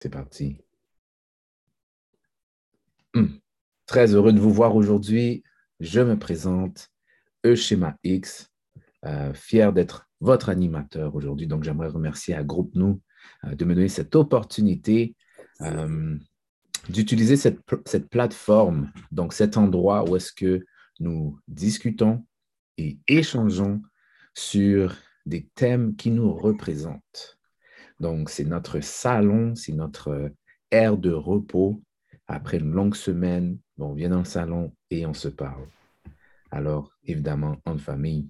C'est parti. Hmm. Très heureux de vous voir aujourd'hui. Je me présente, E-Schéma X, euh, fier d'être votre animateur aujourd'hui. Donc, j'aimerais remercier à Groupe Nous euh, de me donner cette opportunité euh, d'utiliser cette, cette, plateforme, donc cet endroit où est-ce que nous discutons et échangeons sur des thèmes qui nous représentent. Donc, c'est notre salon, c'est notre aire de repos. Après une longue semaine, on vient dans le salon et on se parle. Alors, évidemment, en famille.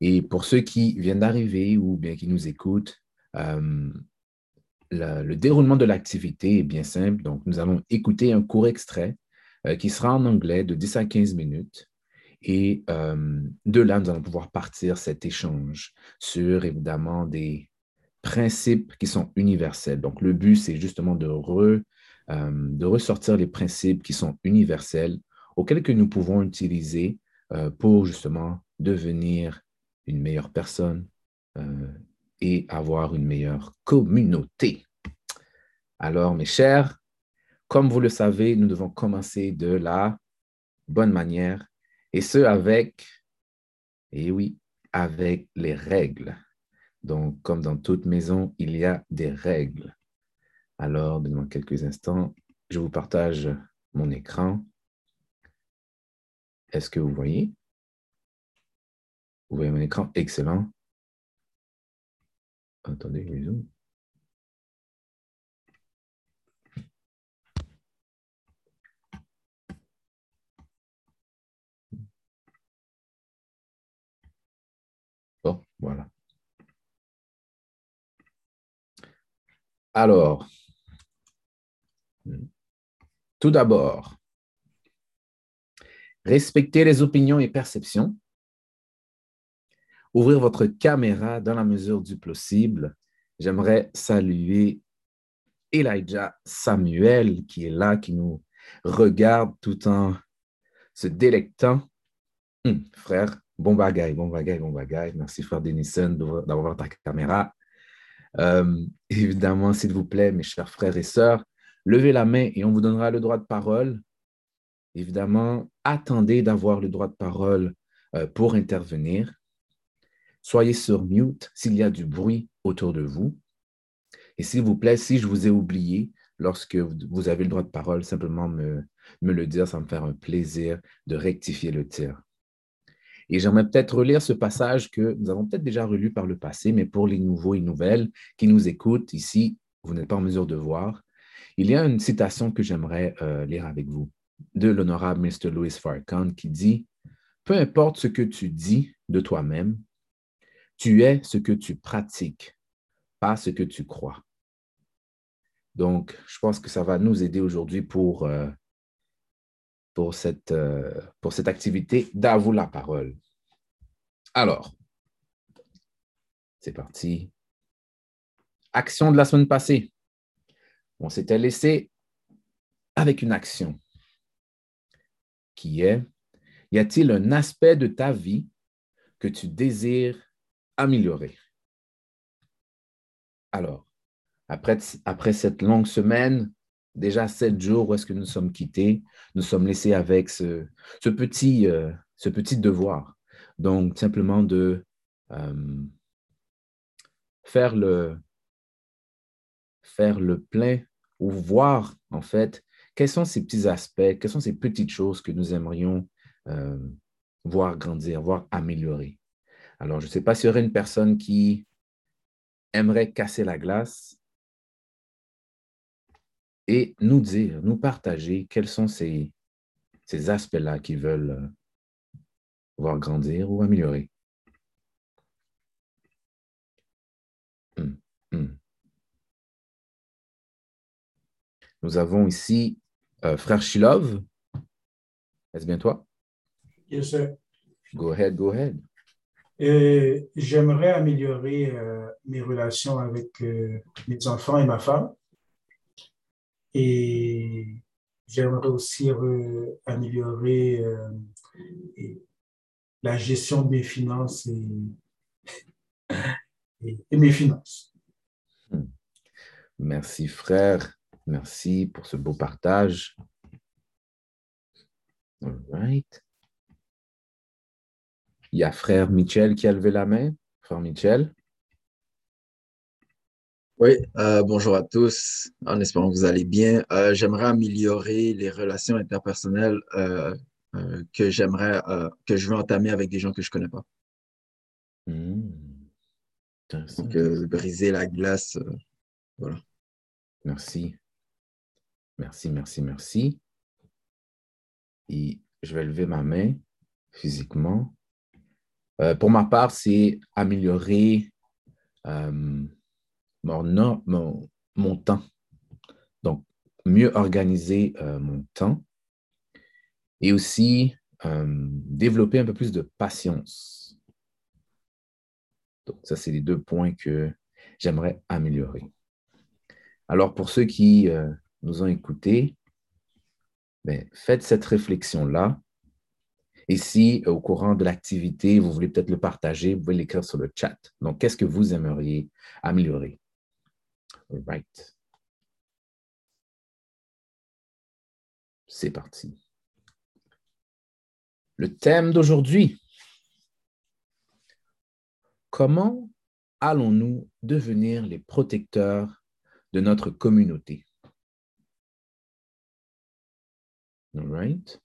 Et pour ceux qui viennent d'arriver ou bien qui nous écoutent, euh, le, déroulement de l'activité est bien simple. Donc, nous allons écouter un court extrait euh, qui sera en anglais de 10 à 15 minutes. Et euh, de là, nous allons pouvoir partir cet échange sur, évidemment, des principes qui sont universels. Donc, le but, c'est justement de, re, euh, de ressortir les principes qui sont universels auxquels que nous pouvons utiliser euh, pour justement devenir une meilleure personne euh, et avoir une meilleure communauté. Alors, mes chers, comme vous le savez, nous devons commencer de la bonne manière et ce avec, et oui, avec les règles. Donc, comme dans toute maison, il y a des règles. Alors, dans quelques instants, je vous partage mon écran. Est-ce que vous voyez? Vous voyez mon écran? Excellent. Attendez, je zoom. Bon, voilà. Alors, tout d'abord, respecter les opinions et perceptions. Ouvrir votre caméra dans la mesure du possible. J'aimerais saluer Elijah Samuel qui est là, qui nous regarde tout en se délectant. Hum, frère, bon bagaille, bon bagaille, bon bagaille. Merci, frère Denison, d'avoir ta caméra. Euh, évidemment, s'il vous plaît, mes chers frères et sœurs, levez la main et on vous donnera le droit de parole. Évidemment, attendez d'avoir le droit de parole euh, pour intervenir. Soyez sur mute s'il y a du bruit autour de vous. Et s'il vous plaît, si je vous ai oublié lorsque vous avez le droit de parole, simplement me, le dire, ça me fait un plaisir de rectifier le tir. Et j'aimerais peut-être relire ce passage que nous avons peut-être déjà relu par le passé, mais pour les nouveaux et nouvelles qui nous écoutent ici, vous n'êtes pas en mesure de voir. Il y a une citation que j'aimerais euh, lire avec vous de l'honorable Mr. Louis Farrakhan qui dit Peu importe ce que tu dis de toi-même, tu es ce que tu pratiques, pas ce que tu crois. Donc, je pense que ça va nous aider aujourd'hui pour euh, pour cette, euh, pour cette activité d'avouer la parole. Alors, c'est parti. Action de la semaine passée. On s'était laissé avec une action qui est, y a-t-il un aspect de ta vie que tu désires améliorer? Alors, après, après cette longue semaine, déjà sept jours où est-ce que nous sommes quittés, nous sommes laissés avec ce, petit, euh, ce petit devoir. Donc, simplement de euh, faire, le, faire le plein ou voir, en fait, quels sont ces petits aspects, quelles sont ces petites choses que nous aimerions euh, voir grandir, voir améliorer. Alors, je ne sais pas s'il y aurait une personne qui aimerait casser la glace et nous dire, nous partager quels sont ces, ces aspects-là qui veulent euh, voir grandir ou améliorer. Hum, hum. Nous avons ici euh, Frère Shilov. Est-ce bien toi? Yes, sir. Go ahead, go ahead. J'aimerais améliorer euh, mes relations avec mes enfants et ma femme. Et j'aimerais aussi améliorer euh, la gestion de mes finances et, mes finances. Hmm. Merci frère, merci pour ce beau partage. All right. Il y a frère Michel qui a levé la main. Frère Michel. Oui, euh, bonjour à tous. En espérant que vous allez bien. Euh, j'aimerais améliorer les relations interpersonnelles euh, que j'aimerais, que je veux entamer avec des gens que je ne connais pas. Hmm. Donc, briser la glace. voilà. Merci. Merci, merci, merci. Et je vais lever ma main physiquement. pour ma part, c'est améliorer mon, temps. Donc, mieux organiser euh, mon temps et aussi euh, développer un peu plus de patience. Donc, ça, c'est les deux points que j'aimerais améliorer. Alors, pour ceux qui euh, nous ont écoutés, ben, faites cette réflexion-là. Et si au courant de l'activité, vous voulez peut-être le partager, vous pouvez l'écrire sur le chat. Donc, qu'est-ce que vous aimeriez améliorer? Right. C'est parti. Le thème d'aujourd'hui. Comment allons-nous devenir les protecteurs de notre communauté? Right.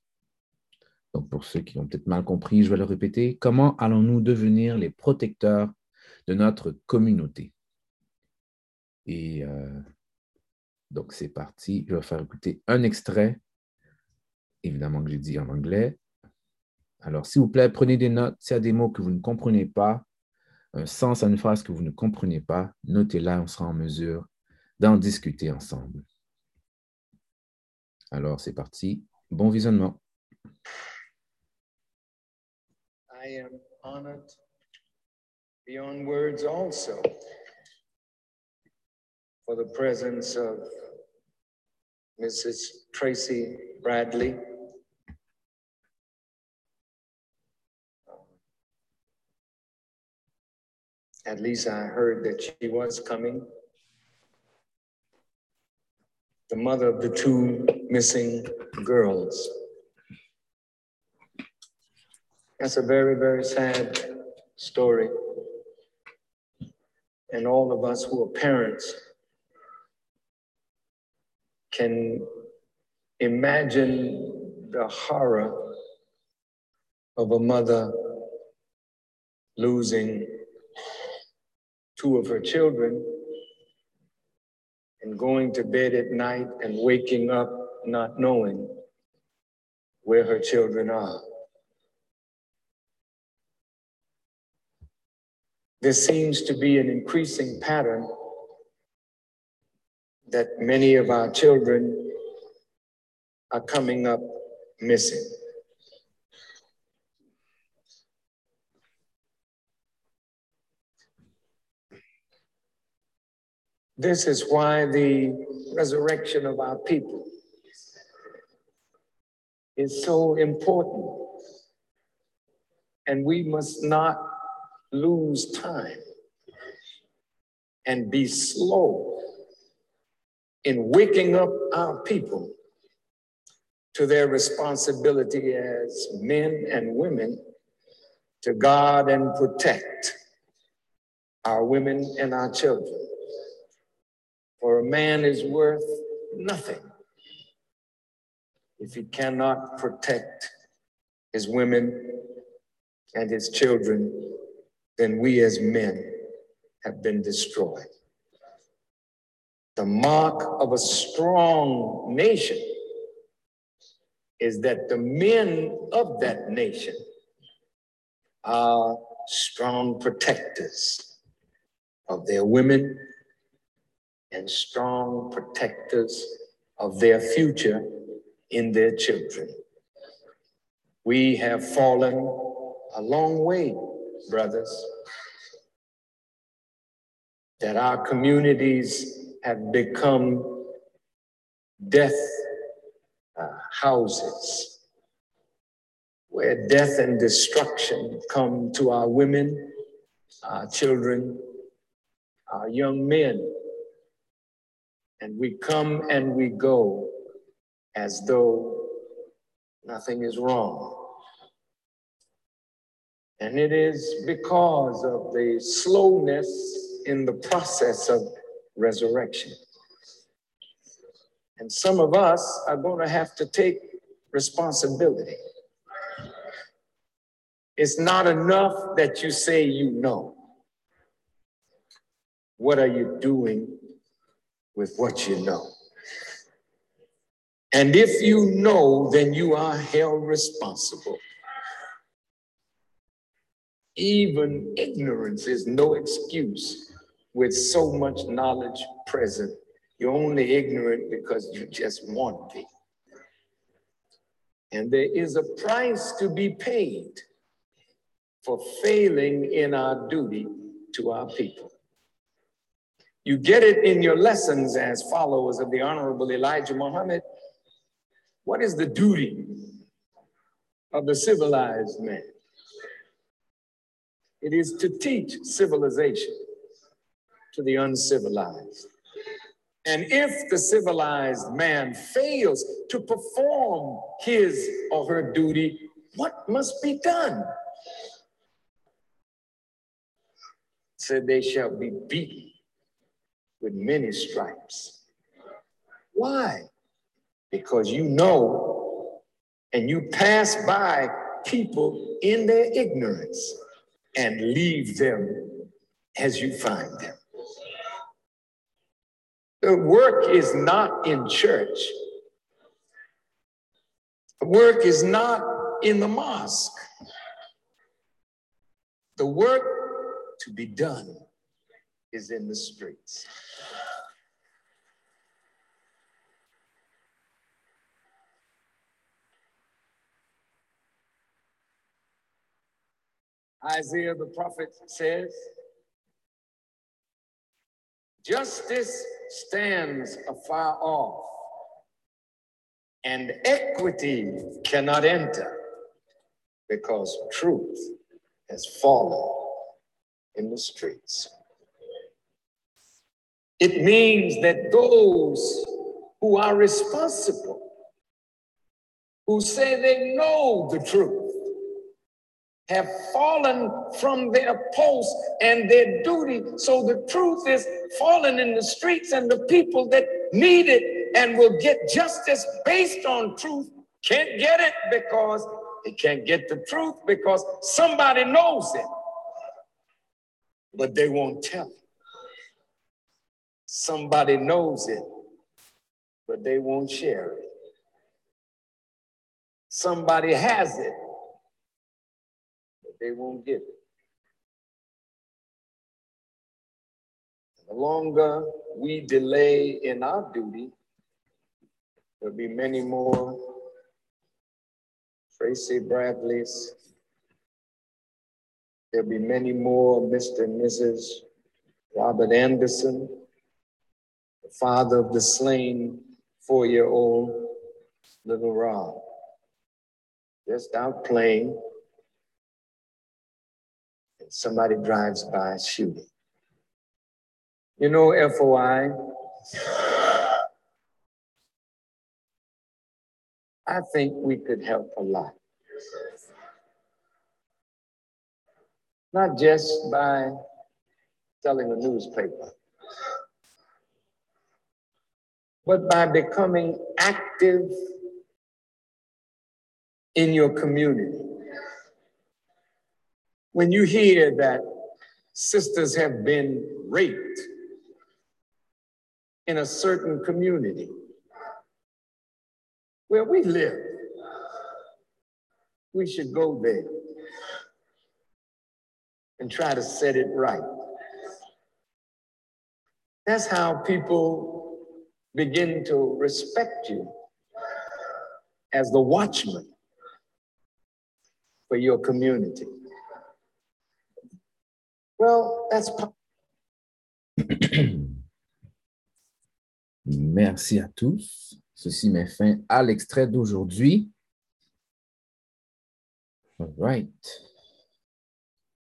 Donc, pour ceux qui ont peut-être mal compris, je vais le répéter. Comment allons-nous devenir les protecteurs de notre communauté? Et euh, donc, c'est parti. Je vais faire écouter un extrait, évidemment que j'ai dit en anglais. Alors, s'il vous plaît, prenez des notes. S'il y a des mots que vous ne comprenez pas, un sens à une phrase que vous ne comprenez pas, notez-la, on sera en mesure d'en discuter ensemble. Alors, c'est parti. Bon visionnement. I am honored beyond words also for the presence of Mrs. Tracy Bradley. At least I heard that she was coming. The mother of the two missing girls. That's a very, very sad story. And all of us who are parents can imagine the horror of a mother losing two of her children and going to bed at night and waking up not knowing where her children are. There seems to be an increasing pattern that many of our children are coming up missing. This is why the resurrection of our people is so important. And we must not lose time and be slow in waking up our people to their responsibility as men and women to guard and protect our women and our children. For a man is worth nothing if he cannot protect his women and his children, then we as men have been destroyed. The mark of a strong nation is that the men of that nation are strong protectors of their women and strong protectors of their future in their children. We have fallen a long way, brothers, that our communities have become death uh, houses where death and destruction come to our women, our children, our young men, And we come and we go as though nothing is wrong. And it is because of the slowness in the process of resurrection. And some of us are going to have to take responsibility. It's not enough that you say you know. What are you doing with what you know? And if you know, then you are held responsible. Even ignorance is no excuse with so much knowledge present. You're only ignorant because you just want to be. And there is a price to be paid for failing in our duty to our people. You get it in your lessons as followers of the Honorable Elijah Muhammad. What is the duty of the civilized man? It is to teach civilization to the uncivilized. And if the civilized man fails to perform his or her duty, what must be done? Said they shall be beaten with many stripes. Why? Because you know and you pass by people in their ignorance and leave them as you find them. The work is not in church. The work is not in the mosque. The work to be done is in the streets. Isaiah the prophet says, Justice stands afar off, and equity cannot enter because truth has fallen in the streets. It means that those who are responsible, who say they know the truth, have fallen from their post and their duty. So the truth is fallen in the streets, and the people that need it and will get justice based on truth can't get it because they can't get the truth because somebody knows it, but they won't tell it. Somebody knows it, but they won't share it. Somebody has it, they won't give it. The longer we delay in our duty, there'll be many more Tracy Bradley's. There'll be many more Mr. and Mrs. Robert Anderson, the father of the slain four-year-old little Rob, just out playing somebody drives by shooting. You know, FOI, I think we could help a lot. Not just by selling a newspaper, but by becoming active in your community when you hear that sisters have been raped in a certain community where we live, we should go there and try to set it right. That's how people begin to respect you as the watchman for your community. Well, that's Merci à tous. Ceci met fin à l'extrait d'aujourd'hui. All right.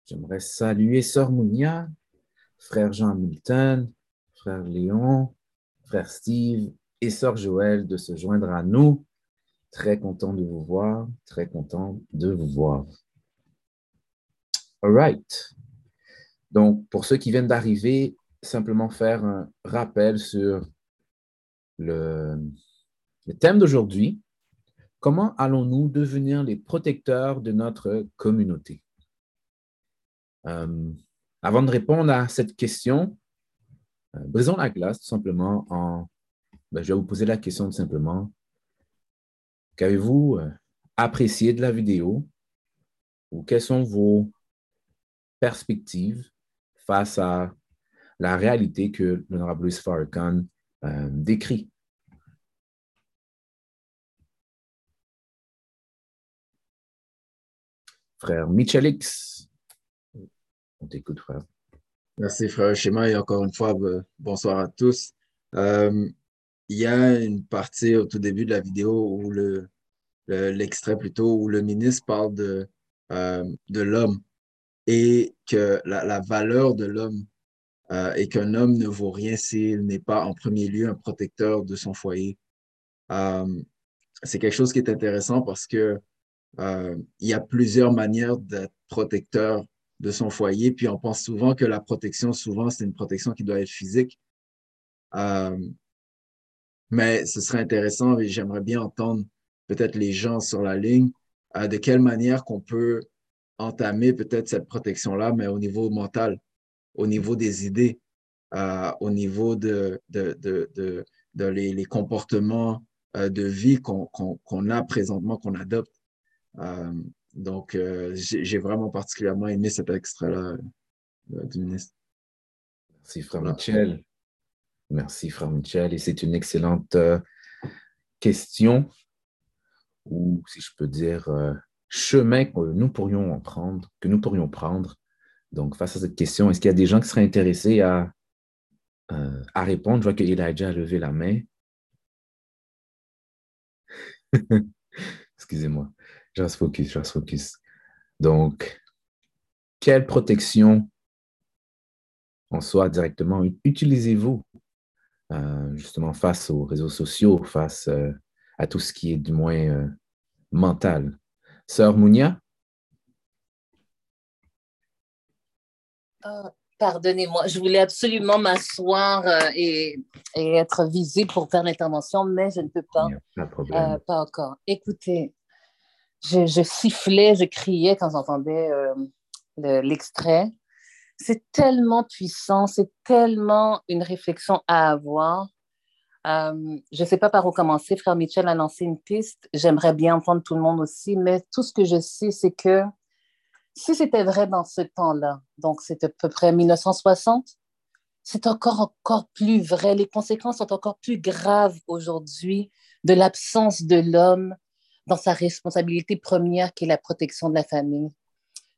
J'aimerais saluer Sœur Mounia, Frère Jean Milton, Frère Léon, frère Steve et sœur Joël de se joindre à nous. Très content de vous voir, très content de vous voir. All right. Donc, pour ceux qui viennent d'arriver, simplement faire un rappel sur le, thème d'aujourd'hui. Comment allons-nous devenir les protecteurs de notre communauté? Euh, avant de répondre à cette question, euh, brisons la glace tout simplement en... Ben, je vais vous poser la question tout simplement. Qu'avez-vous euh, apprécié de la vidéo? Ou quelles sont vos perspectives? Face à la réalité que l'honorable Louis Farrakhan euh, décrit? Frère Michelix, on t'écoute, frère. Merci, frère Schéma, et encore une fois, bonsoir à tous. Euh, il y a une partie au tout début de la vidéo où le, l'extrait plutôt, où le ministre parle de, euh, de l'homme et que la, valeur de l'homme euh, et qu'un homme ne vaut rien s'il n'est pas en premier lieu un protecteur de son foyer. c'est quelque chose qui est intéressant parce que il y a plusieurs manières d'être protecteur de son foyer. Puis on pense souvent que la protection, souvent, c'est une protection qui doit être physique. Euh, mais ce serait intéressant et j'aimerais bien entendre peut-être les gens sur la ligne, euh, de quelle manière qu'on peut entamer peut-être cette protection-là, mais au niveau mental, au niveau des idées, euh, au niveau de, de, de, les, comportements de vie qu'on a présentement, qu'on adopte. Donc, euh, j'ai vraiment particulièrement aimé cet extrait-là euh, du ministre. Merci, frère Michel. Merci, frère Michel. Et c'est une excellente euh, question, ou si je peux dire, chemin que nous pourrions prendre, que nous pourrions prendre. Donc, face à cette question, est-ce qu'il y a des gens qui seraient intéressés à, à répondre? Je vois que Elijah a levé la main. Excusez-moi. Je reste focus, je reste focus. Donc, quelle protection en soi directement utilisez-vous euh, justement face aux réseaux sociaux, face euh, à tout ce qui est du moins euh, mental? Sœur Mounia? Pardonnez-moi, je voulais absolument m'asseoir et, et, être visible pour faire l'intervention, mais je ne peux pas. Pas, de problème. pas encore. Écoutez, je, sifflais, je criais quand j'entendais euh, l'extrait. C'est tellement puissant, c'est tellement une réflexion à avoir. Je ne sais pas par où commencer. Frère Mitchell a lancé une piste. J'aimerais bien entendre tout le monde aussi, mais tout ce que je sais, c'est que si c'était vrai dans ce temps-là, donc c'est à peu près 1960, c'est encore, encore plus vrai. Les conséquences sont encore plus graves aujourd'hui de l'absence de l'homme dans sa responsabilité première qui est la protection de la famille.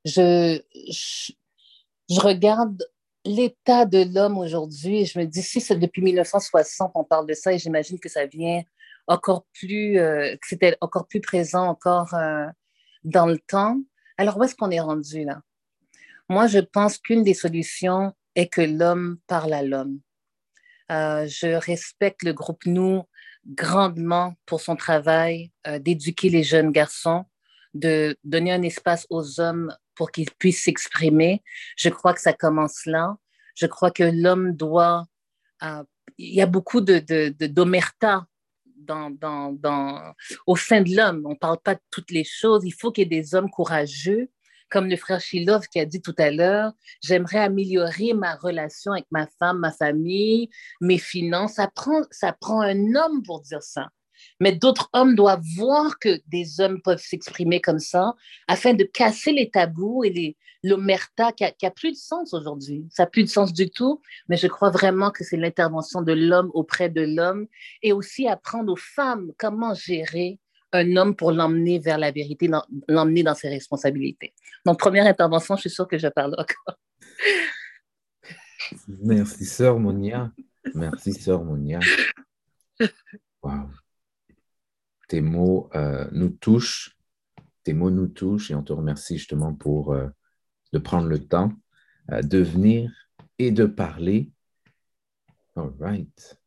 Je, je, regarde l'état de l'homme aujourd'hui je me dis, si c'est depuis 1960 on parle de ça et j'imagine que ça vient encore plus, euh, que c'était encore plus présent encore euh, dans le temps. Alors, où est-ce qu'on est rendu là? Moi, je pense qu'une des solutions est que l'homme parle à l'homme. Euh, je respecte le groupe Nous grandement pour son travail d'éduquer les jeunes garçons, de donner un espace aux hommes pour qu'ils puissent s'exprimer. Je crois que ça commence là. Je crois que l'homme doit... Euh, il y a beaucoup de, d'omerta dans, dans, au sein de l'homme. On ne parle pas de toutes les choses. Il faut qu'il y ait des hommes courageux comme le frère Shilov qui a dit tout à l'heure, j'aimerais améliorer ma relation avec ma femme, ma famille, mes finances. Ça prend, ça prend un homme pour dire ça. Mais d'autres hommes doivent voir que des hommes peuvent s'exprimer comme ça afin de casser les tabous et l'omerta qui n'a plus de sens aujourd'hui. Ça n'a plus de sens du tout, mais je crois vraiment que c'est l'intervention de l'homme auprès de l'homme et aussi apprendre aux femmes comment gérer un homme pour l'emmener vers la vérité, l'emmener dans ses responsabilités. Donc, première intervention, je suis sûre que je parle encore. Merci, sœur Monia. Merci, sœur Monia. Wow. Tes mots euh, nous touchent. Tes mots nous touchent et on te remercie justement pour euh, de prendre le temps euh, de venir et de parler. All right.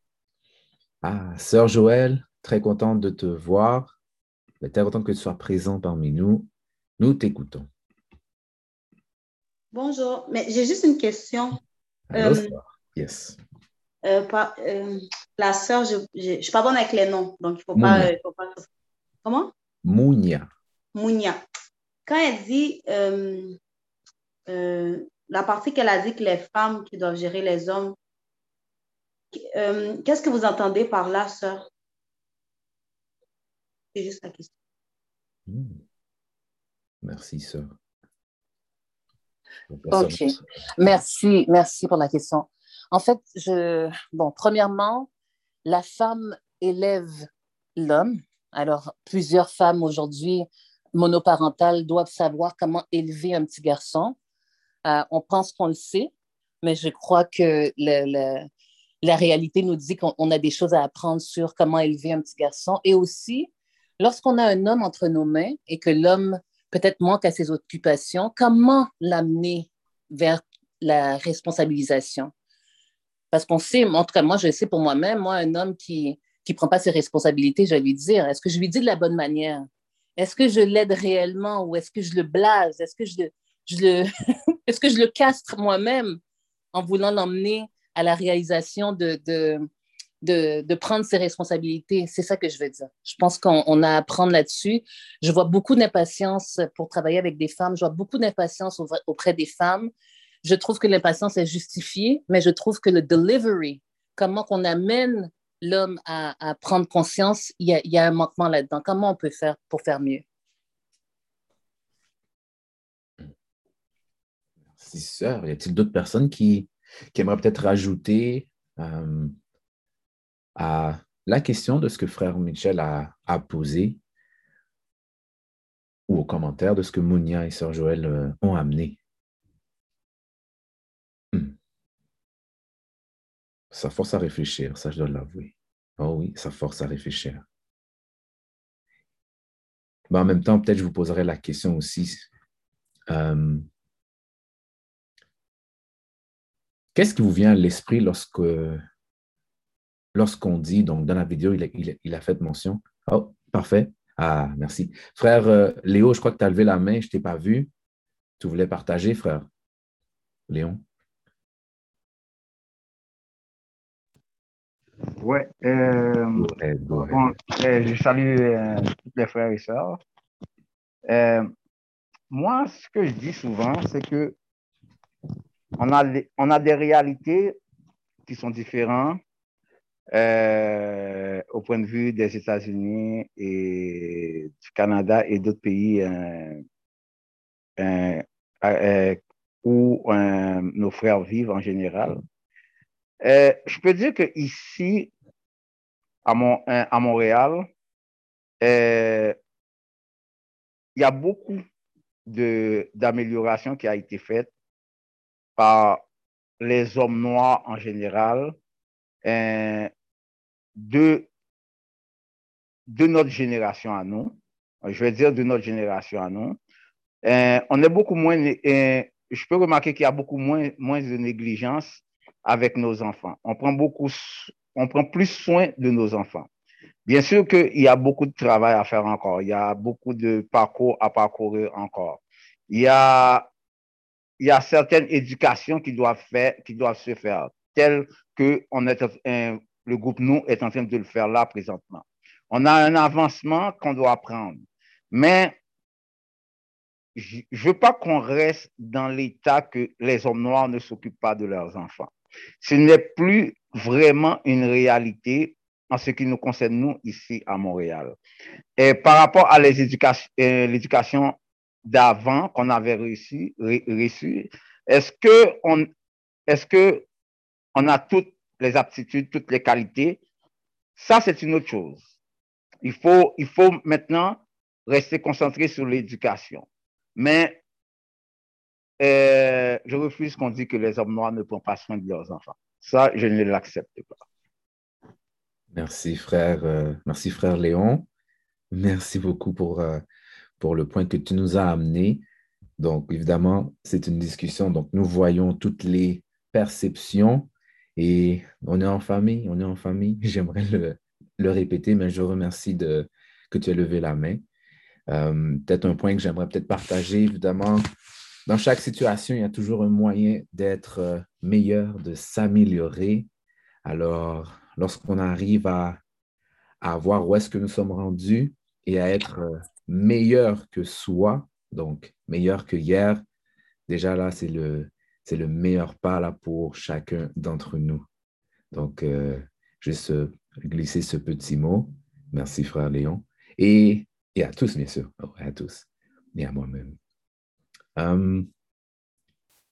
Ah, Sœur Joël, très contente de te voir. Très contente que tu sois présent parmi nous. Nous t'écoutons. Bonjour, mais j'ai juste une question. Yes. Euh, euh, la sœur, je ne suis pas bonne avec les noms, donc il ne faut, pas, faut pas. Comment? Mounia. Mounia. Quand elle dit la partie qu'elle a dit que les femmes qui doivent gérer les hommes, qu'est-ce que vous entendez par là, sœur? C'est juste la question. Hmm. Merci, sœur. OK. Merci, merci pour la question. En fait, bon, premièrement, la femme élève l'homme. Alors, plusieurs femmes aujourd'hui monoparentales doivent savoir comment élever un petit garçon. Euh, on pense qu'on le sait, mais je crois que la réalité nous dit qu'on a des choses à apprendre sur comment élever un petit garçon. Et aussi, lorsqu'on a un homme entre nos mains et que l'homme peut-être manque à ses occupations, comment l'amener vers la responsabilisation? Parce qu'on sait, en tout cas, moi, je sais pour moi-même, moi, un homme qui ne prend pas ses responsabilités, je vais lui dire, est-ce que je lui dis de la bonne manière? Est-ce que je l'aide réellement ou est-ce que je le blase? Est-ce que je le, est-ce que je le castre moi-même en voulant l'emmener à la réalisation de, de, de, prendre ses responsabilités? C'est ça que je veux dire. Je pense qu'on a à apprendre là-dessus. Je vois beaucoup d'impatience pour travailler avec des femmes. Je vois beaucoup d'impatience auprès des femmes. Je trouve que l'impatience est justifiée, mais je trouve que le delivery, comment qu'on amène l'homme à, prendre conscience, il y, a, y a un manquement là-dedans. Comment on peut faire pour faire mieux? Merci, sœur. Y a-t-il d'autres personnes qui, aimeraient peut-être rajouter euh, à la question de ce que frère Michel a, posé ou au commentaire de ce que Mounia et sœur Joël euh, ont amené? Ça force à réfléchir, ça je dois l'avouer. Oh oui, ça force à réfléchir. Mais en même temps, peut-être je vous poserai la question aussi. Euh, qu'est-ce qui vous vient à l'esprit lorsque lorsqu'on dit, donc dans la vidéo, il a, fait mention. Oh, parfait. Ah, merci. Frère euh, Léo, je crois que tu as levé la main, je ne t'ai pas vu. Tu voulais partager, frère? Léon? Oui. Euh, euh, je salue tous les frères et sœurs. moi, ce que je dis souvent, c'est que on a, on a des réalités qui sont différentes euh, au point de vue des États-Unis et du Canada et d'autres pays euh, euh, où nos frères vivent en général. Je peux dire que ici, à, à Montréal, il y a beaucoup d'améliorations qui a été faites par les hommes noirs en général, euh, de, notre génération à nous, je vais dire de notre génération à nous, euh, on est beaucoup moins, euh, je peux remarquer qu'il y a beaucoup moins de négligence avec nos enfants. On prend beaucoup, on prend plus soin de nos enfants. Bien sûr qu'il y a beaucoup de travail à faire encore. Il y a beaucoup de parcours à parcourir encore. Il y a, il y a certaines éducations qui doivent, faire, qui doivent se faire, telles que on est, le groupe Nous est en train de le faire là présentement. On a un avancement qu'on doit prendre. Mais je ne veux pas qu'on reste dans l'état que les hommes noirs ne s'occupent pas de leurs enfants. Ce n'est plus vraiment une réalité en ce qui nous concerne, nous, ici à Montréal. Et par rapport à euh, l'éducation d'avant qu'on avait reçue, est-ce que on, est-ce que on a toutes les aptitudes, toutes les qualités? Ça, c'est une autre chose. Il faut, il faut maintenant rester concentré sur l'éducation. Mais euh, je refuse qu'on dise que les hommes noirs ne prennent pas soin de leurs enfants. Ça, je ne l'accepte pas. Merci, frère. Euh, merci, frère Léon. Merci beaucoup pour, euh, pour le point que tu nous as amené. Donc, évidemment, c'est une discussion. Donc, nous voyons toutes les perceptions Et on est en famille, on est en famille. J'aimerais le, le, répéter, mais je remercie de, que tu aies levé la main. Euh, peut-être un point que j'aimerais peut-être partager, évidemment. Dans chaque situation, il y a toujours un moyen d'être euh, meilleur, de s'améliorer. Alors, lorsqu'on arrive à, voir où est-ce que nous sommes rendus et à être euh, meilleur que soi, donc meilleur que hier, déjà là, c'est le, c'est le meilleur pas là pour chacun d'entre nous. Donc, euh, juste glisser ce petit mot. Merci, frère Léon. Et, et à tous, bien sûr. à tous. Et à moi-même. Hum,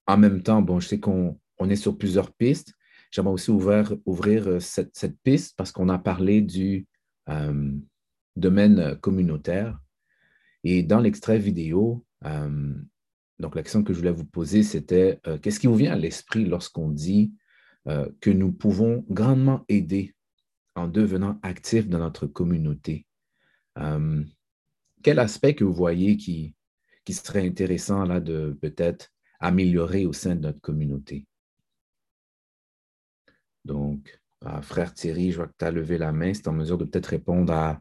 en même temps, bon, je sais qu'on on est sur plusieurs pistes. J'aimerais aussi ouvrir, euh, cette, cette piste parce qu'on a parlé du hum, domaine communautaire. Et dans l'extrait vidéo, donc, la question que je voulais vous poser, c'était euh, qu'est-ce qui vous vient à l'esprit lorsqu'on dit euh, que nous pouvons grandement aider en devenant actifs dans notre communauté? Euh, quel aspect que vous voyez qui, qui serait intéressant là de peut-être améliorer au sein de notre communauté? Donc, frère Thierry, je vois que tu as levé la main. C'est en mesure de peut-être répondre à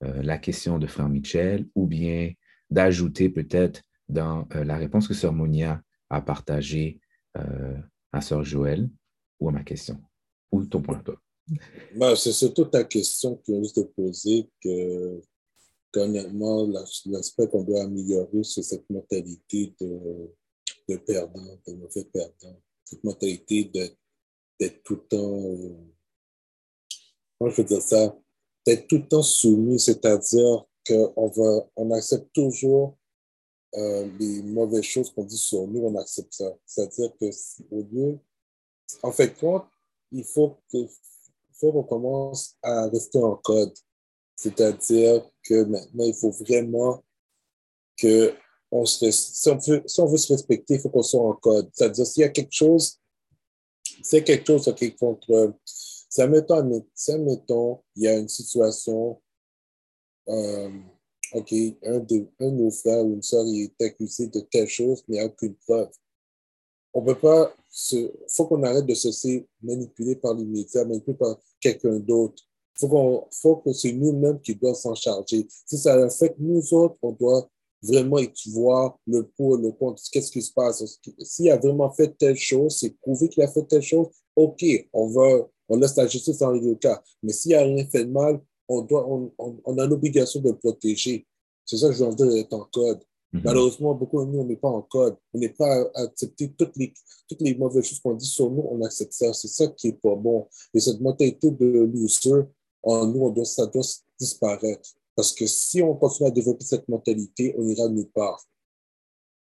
la question de frère Michel ou bien d'ajouter peut-être dans euh, la réponse que Sœur Monia a partagée euh, à Sœur Joël ou à ma question? Ou ton point, toi? Ben, c'est surtout ta question que je te poser que, qu'honnêtement, l'aspect qu'on doit améliorer, c'est cette mentalité de, perdant, de mauvais perdant. Cette mentalité d'être tout le temps, euh, comment je veux dire ça, d'être tout le temps soumis, c'est-à-dire qu'on on accepte toujours euh, les mauvaises choses qu'on dit sur nous, on accepte ça. C'est-à-dire que au lieu, en fait, il faut qu'on commence à rester en code. C'est-à-dire que maintenant, il faut vraiment que on se, si, on veut, si on veut se respecter, il faut qu'on soit en code. C'est-à-dire, s'il y a quelque chose, c'est quelque chose qui contre. Ça mettons, ça mettons, il y a une situation. Euh, OK, un de, un nos frères ou une soeur est accusé de telle chose, mais il n'y a aucune preuve. On peut pas se, faut qu'on arrête de se manipuler par les médias, manipuler par quelqu'un d'autre. Faut qu'on, faut que c'est nous-mêmes qui doivent s'en charger. Si ça fait que nous autres, on doit vraiment voir le pour et le contre, qu'est-ce qui se passe? S'il a vraiment fait telle chose, c'est prouvé qu'il a fait telle chose, OK, on va, on laisse la justice dans les cas. Mais s'il n'a rien fait de mal, on, doit, on, on, a l'obligation de le protéger. C'est ça que je veux dire d'être en code. Mhm. Malheureusement, beaucoup de nous, on n'est pas en code. On n'est pas à accepter toutes les, toutes les mauvaises choses qu'on dit sur nous, on accepte ça. C'est ça qui n'est pas bon. Et cette mentalité de loser, en nous, on doit, ça doit disparaître. Parce que si on continue à développer cette mentalité, on ira nulle part.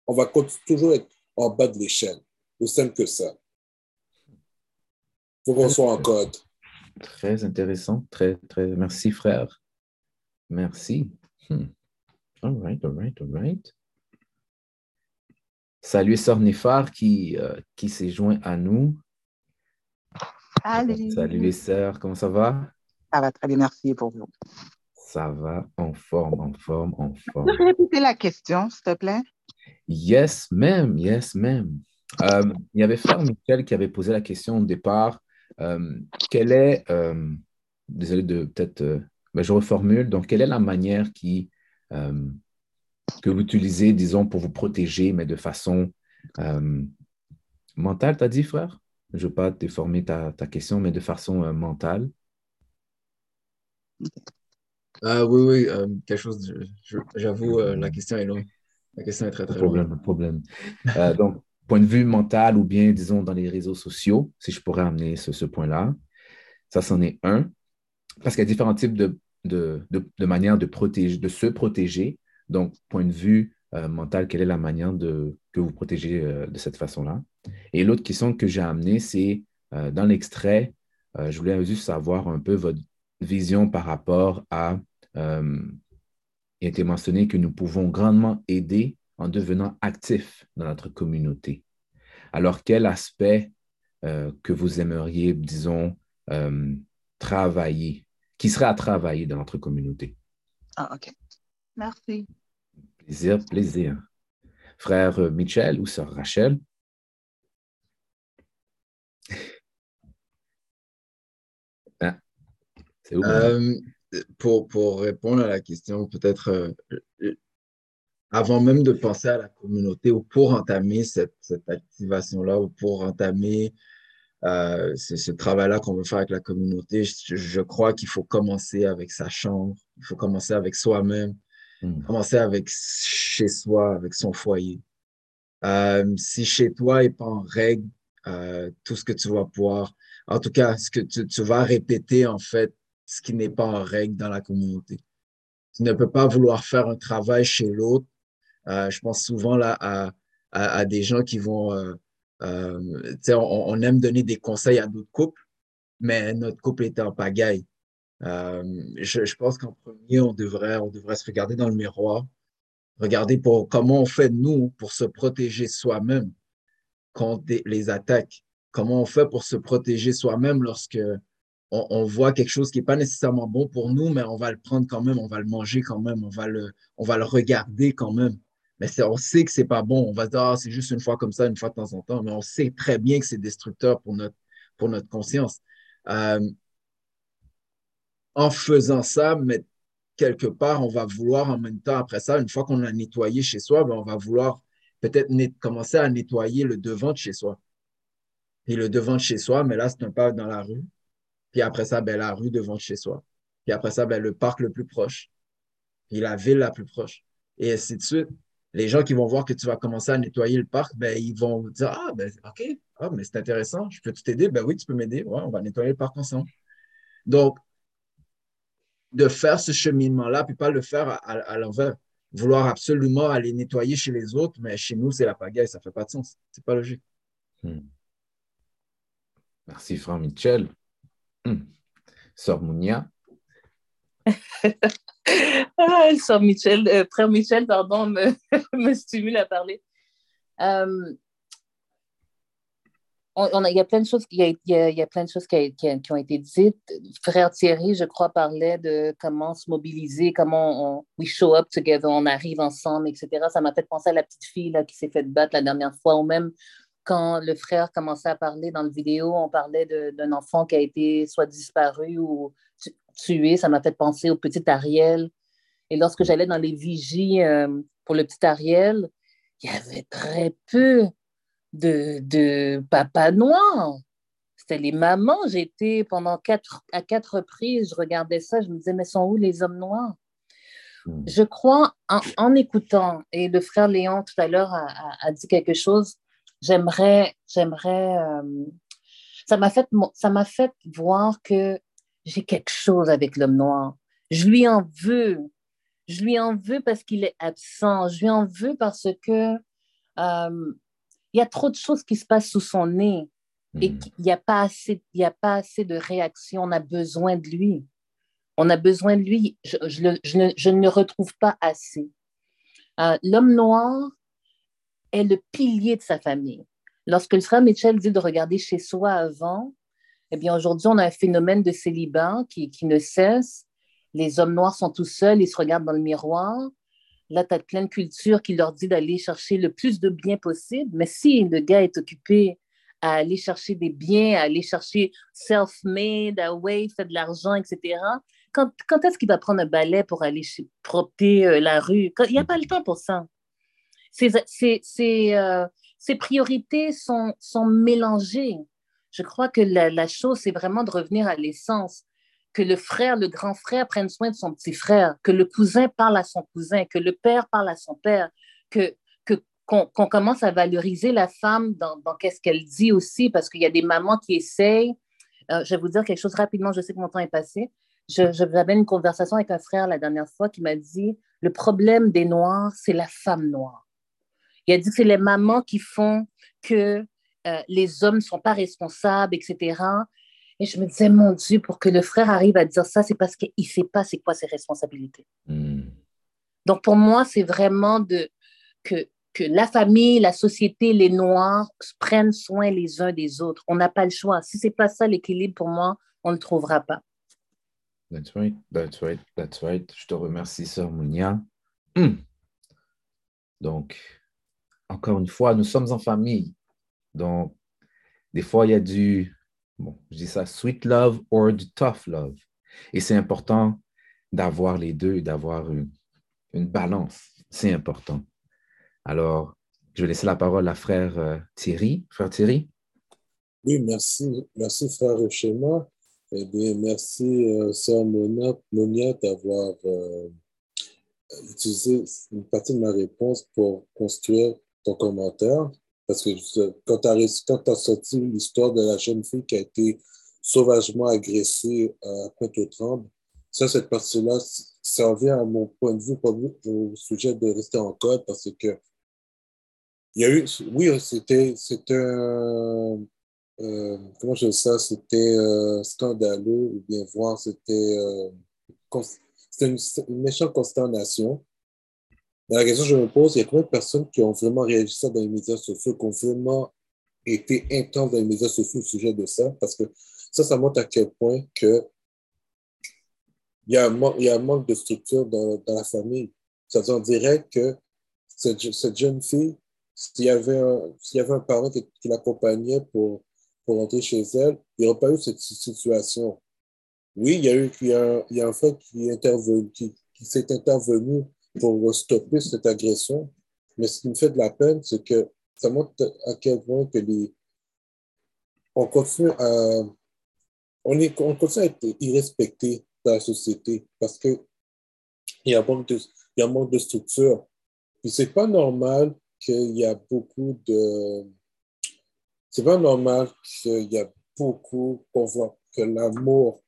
On va toujours être en bas de l'échelle. Aussi simple que ça. Il faut qu'on soit en code. Très intéressant. Très, très. Merci, frère. Merci. Hmm. All right, all right, all right. Salut, Sœur Néphar qui, euh, qui s'est joint à nous. Salut. Salut les sœurs, comment ça va? Ça va très bien, merci pour vous. Ça va en forme, en forme, en forme. Tu peux répéter la question, s'il te plaît? Yes, même, yes, même. Euh, il y avait Frère Michel qui avait posé la question au départ euh, quelle est, euh, désolé de peut-être, ben, je reformule, donc quelle est la manière qui, que vous utilisez, disons, pour vous protéger, mais de façon mentale, tu as dit, frère? Je ne veux pas déformer ta, ta, question, mais de façon mentale. Oui, oui, quelque chose, j'avoue, la question est longue. La question est très, très problème, longue. Problème, donc, point de vue mental ou bien, disons, dans les réseaux sociaux, si je pourrais amener ce, point-là. Ça, c'en est un. Parce qu'il y a différents types de, de, de, manières de, protéger, de se protéger. Donc, point de vue euh, mental, quelle est la manière de, que vous protégez euh, de cette façon-là? Et l'autre question que j'ai amenée, c'est euh, dans l'extrait, je voulais juste savoir un peu votre vision par rapport à, il a été mentionné que nous pouvons grandement aider en devenant actif dans notre communauté. Alors, quel aspect euh, que vous aimeriez, disons, euh, travailler, qui serait à travailler dans notre communauté? Ah, OK. Merci. Plaisir, plaisir. Frère Michel ou sœur Rachel? Euh, pour, pour répondre à la question, peut-être euh, avant même de penser à la communauté ou pour entamer cette, cette activation-là ou pour entamer euh, ce, travail-là qu'on veut faire avec la communauté, je, crois qu'il faut commencer avec sa chambre, il faut commencer avec soi-même, hmm. commencer avec chez soi, avec son foyer. Euh, si chez toi n'est pas en règle, euh, tout ce que tu vas pouvoir, en tout cas, ce que tu, tu vas répéter, en fait, ce qui n'est pas en règle dans la communauté. Tu ne peux pas vouloir faire un travail chez l'autre euh, je pense souvent là à, à, des gens qui vont, euh, euh, on, aime donner des conseils à d'autres couples, mais notre couple est en pagaille. Je, je, pense qu'en premier, on devrait, on devrait se regarder dans le miroir, regarder pour comment on fait nous pour se protéger soi-même contre les attaques. Comment on fait pour se protéger soi-même lorsque on, on, voit quelque chose qui n'est pas nécessairement bon pour nous, mais on va le prendre quand même, on va le manger quand même, on va le, on va le regarder quand même mais on sait que c'est pas bon. On va se dire, ah, c'est juste une fois comme ça, une fois de temps en temps, mais on sait très bien que c'est destructeur pour notre, pour notre conscience. Euh, en faisant ça, mais quelque part, on va vouloir en même temps, après ça, une fois qu'on a nettoyé chez soi, ben, on va vouloir peut-être commencer à nettoyer le devant de chez soi. Et le devant de chez soi, mais là, c'est un pas dans la rue. Puis après ça, ben, la rue devant de chez soi. Puis après ça, ben, le parc le plus proche. Puis la ville la plus proche. Et ainsi de suite les gens qui vont voir que tu vas commencer à nettoyer le parc, ben, ils vont dire Ah, ben, OK, ah, mais c'est intéressant, je peux t'aider? Ben oui, tu peux m'aider. Ouais, on va nettoyer le parc ensemble. Donc, de faire ce cheminement-là, puis pas le faire à, l'envers. Vouloir absolument aller nettoyer chez les autres, mais chez nous, c'est la pagaille, ça ne fait pas de sens. C'est pas logique. Hmm. Merci, Franck Michel. Hmm. Sœur Mounia. ah, euh, frère Michel, pardon, me, stimule à parler. Euh, il y a plein de choses, y a, plein de choses qui, qui, ont été dites. Frère Thierry, je crois, parlait de comment se mobiliser, comment on we show up together, on arrive ensemble, etc. Ça m'a fait penser à la petite fille là, qui s'est fait battre la dernière fois, ou même quand le frère commençait à parler dans le vidéo, on parlait d'un enfant qui a été soit disparu ou tué. Ça m'a fait penser au petit Ariel. Et lorsque j'allais dans les vigies euh, pour le petit Ariel, il y avait très peu de, de papa noir. C'était les mamans. J'étais pendant quatre, à quatre reprises, je regardais ça, je me disais, mais sont où les hommes noirs? Hmm. Je crois, en, écoutant, et le frère Léon tout à l'heure a, dit quelque chose, j'aimerais, j'aimerais, euh, ça m'a fait, ça m'a fait voir que j'ai quelque chose avec l'homme noir. Je lui en veux. Je lui en veux parce qu'il est absent. Je lui en veux parce que euh, il y a trop de choses qui se passent sous son nez et hmm. il n'y a, pas assez, il a pas assez de réaction. On a besoin de lui. On a besoin de lui. Je, je, ne, le retrouve pas assez. Euh, l'homme noir est le pilier de sa famille. Lorsque le frère Mitchell dit de regarder chez soi avant, eh bien, aujourd'hui, on a un phénomène de célibat qui, qui, ne cesse. Les hommes noirs sont tout seuls, ils se regardent dans le miroir. Là, tu as plein de cultures qui leur dit d'aller chercher le plus de biens possible. Mais si le gars est occupé à aller chercher des biens, à aller chercher self-made, away, fait de l'argent, etc., quand, quand est-ce qu'il va prendre un balai pour aller propter euh, la rue? Il n'y a pas le temps pour ça. Ces, ces, euh, priorités sont, sont mélangées. Je crois que la, chose, c'est vraiment de revenir à l'essence, que le frère, le grand frère prenne soin de son petit frère, que le cousin parle à son cousin, que le père parle à son père, que qu'on commence à valoriser la femme dans, qu'est-ce qu'elle dit aussi, parce qu'il y a des mamans qui essayent. Euh, je vais vous dire quelque chose rapidement, je sais que mon temps est passé. Je, j'avais une conversation avec un frère la dernière fois qui m'a dit le problème des Noirs, c'est la femme noire. Il a dit que c'est les mamans qui font que euh, les hommes ne sont pas responsables, etc. Et je me disais, mon Dieu, pour que le frère arrive à dire ça, c'est parce qu'il ne sait pas c'est quoi ses responsabilités. Hmm. Donc, pour moi, c'est vraiment de, que, que la famille, la société, les Noirs prennent soin les uns des autres. On n'a pas le choix. Si ce n'est pas ça l'équilibre, pour moi, on ne le trouvera pas. That's right, that's right, that's right. Je te remercie, Sœur Mounia. Hmm. Donc, encore une fois, nous sommes en famille. Donc, des fois, il y a du, bon, je dis ça, sweet love or du tough love. Et c'est important d'avoir les deux d'avoir une, une, balance. C'est important. Alors, je vais laisser la parole à frère euh, Thierry. Frère Thierry? Oui, merci. Merci, frère Schéma. Eh bien, merci, euh, sœur Monia, d'avoir euh, utilisé une partie de ma réponse pour construire ton commentaire. Parce que quand tu as, as, sorti l'histoire de la jeune fille qui a été sauvagement agressée à Pointe-aux-Trembles, ça, cette partie-là, ça revient à mon point de vue au sujet de rester en code parce que il y a eu, oui, c'était, un, euh, comment je dis ça, c'était euh, scandaleux ou bien voir, c'était, euh, une, méchante consternation. La question que je me pose, il y a combien de personnes qui ont vraiment réagi ça dans les médias sociaux, qui ont vraiment été intenses dans les médias sociaux au sujet de ça? Parce que ça, ça montre à quel point que il y a un, manque de structure dans, dans la famille. Ça on dirait que cette, jeune fille, s'il y avait un, parent qui, l'accompagnait pour, pour rentrer chez elle, il n'y aurait pas eu cette situation. Oui, il y a eu il y a, un frère qui s'est intervenu pour stopper cette agression. Mais ce qui me fait de la peine, c'est que ça montre à quel point que les, on continue à, on, est, on continue à être irrespecté dans la société parce que il y a un manque de, il y a un manque de structure. Puis c'est pas normal qu'il y a beaucoup de, c'est pas normal qu'il y a beaucoup, qu'on voit que l'amour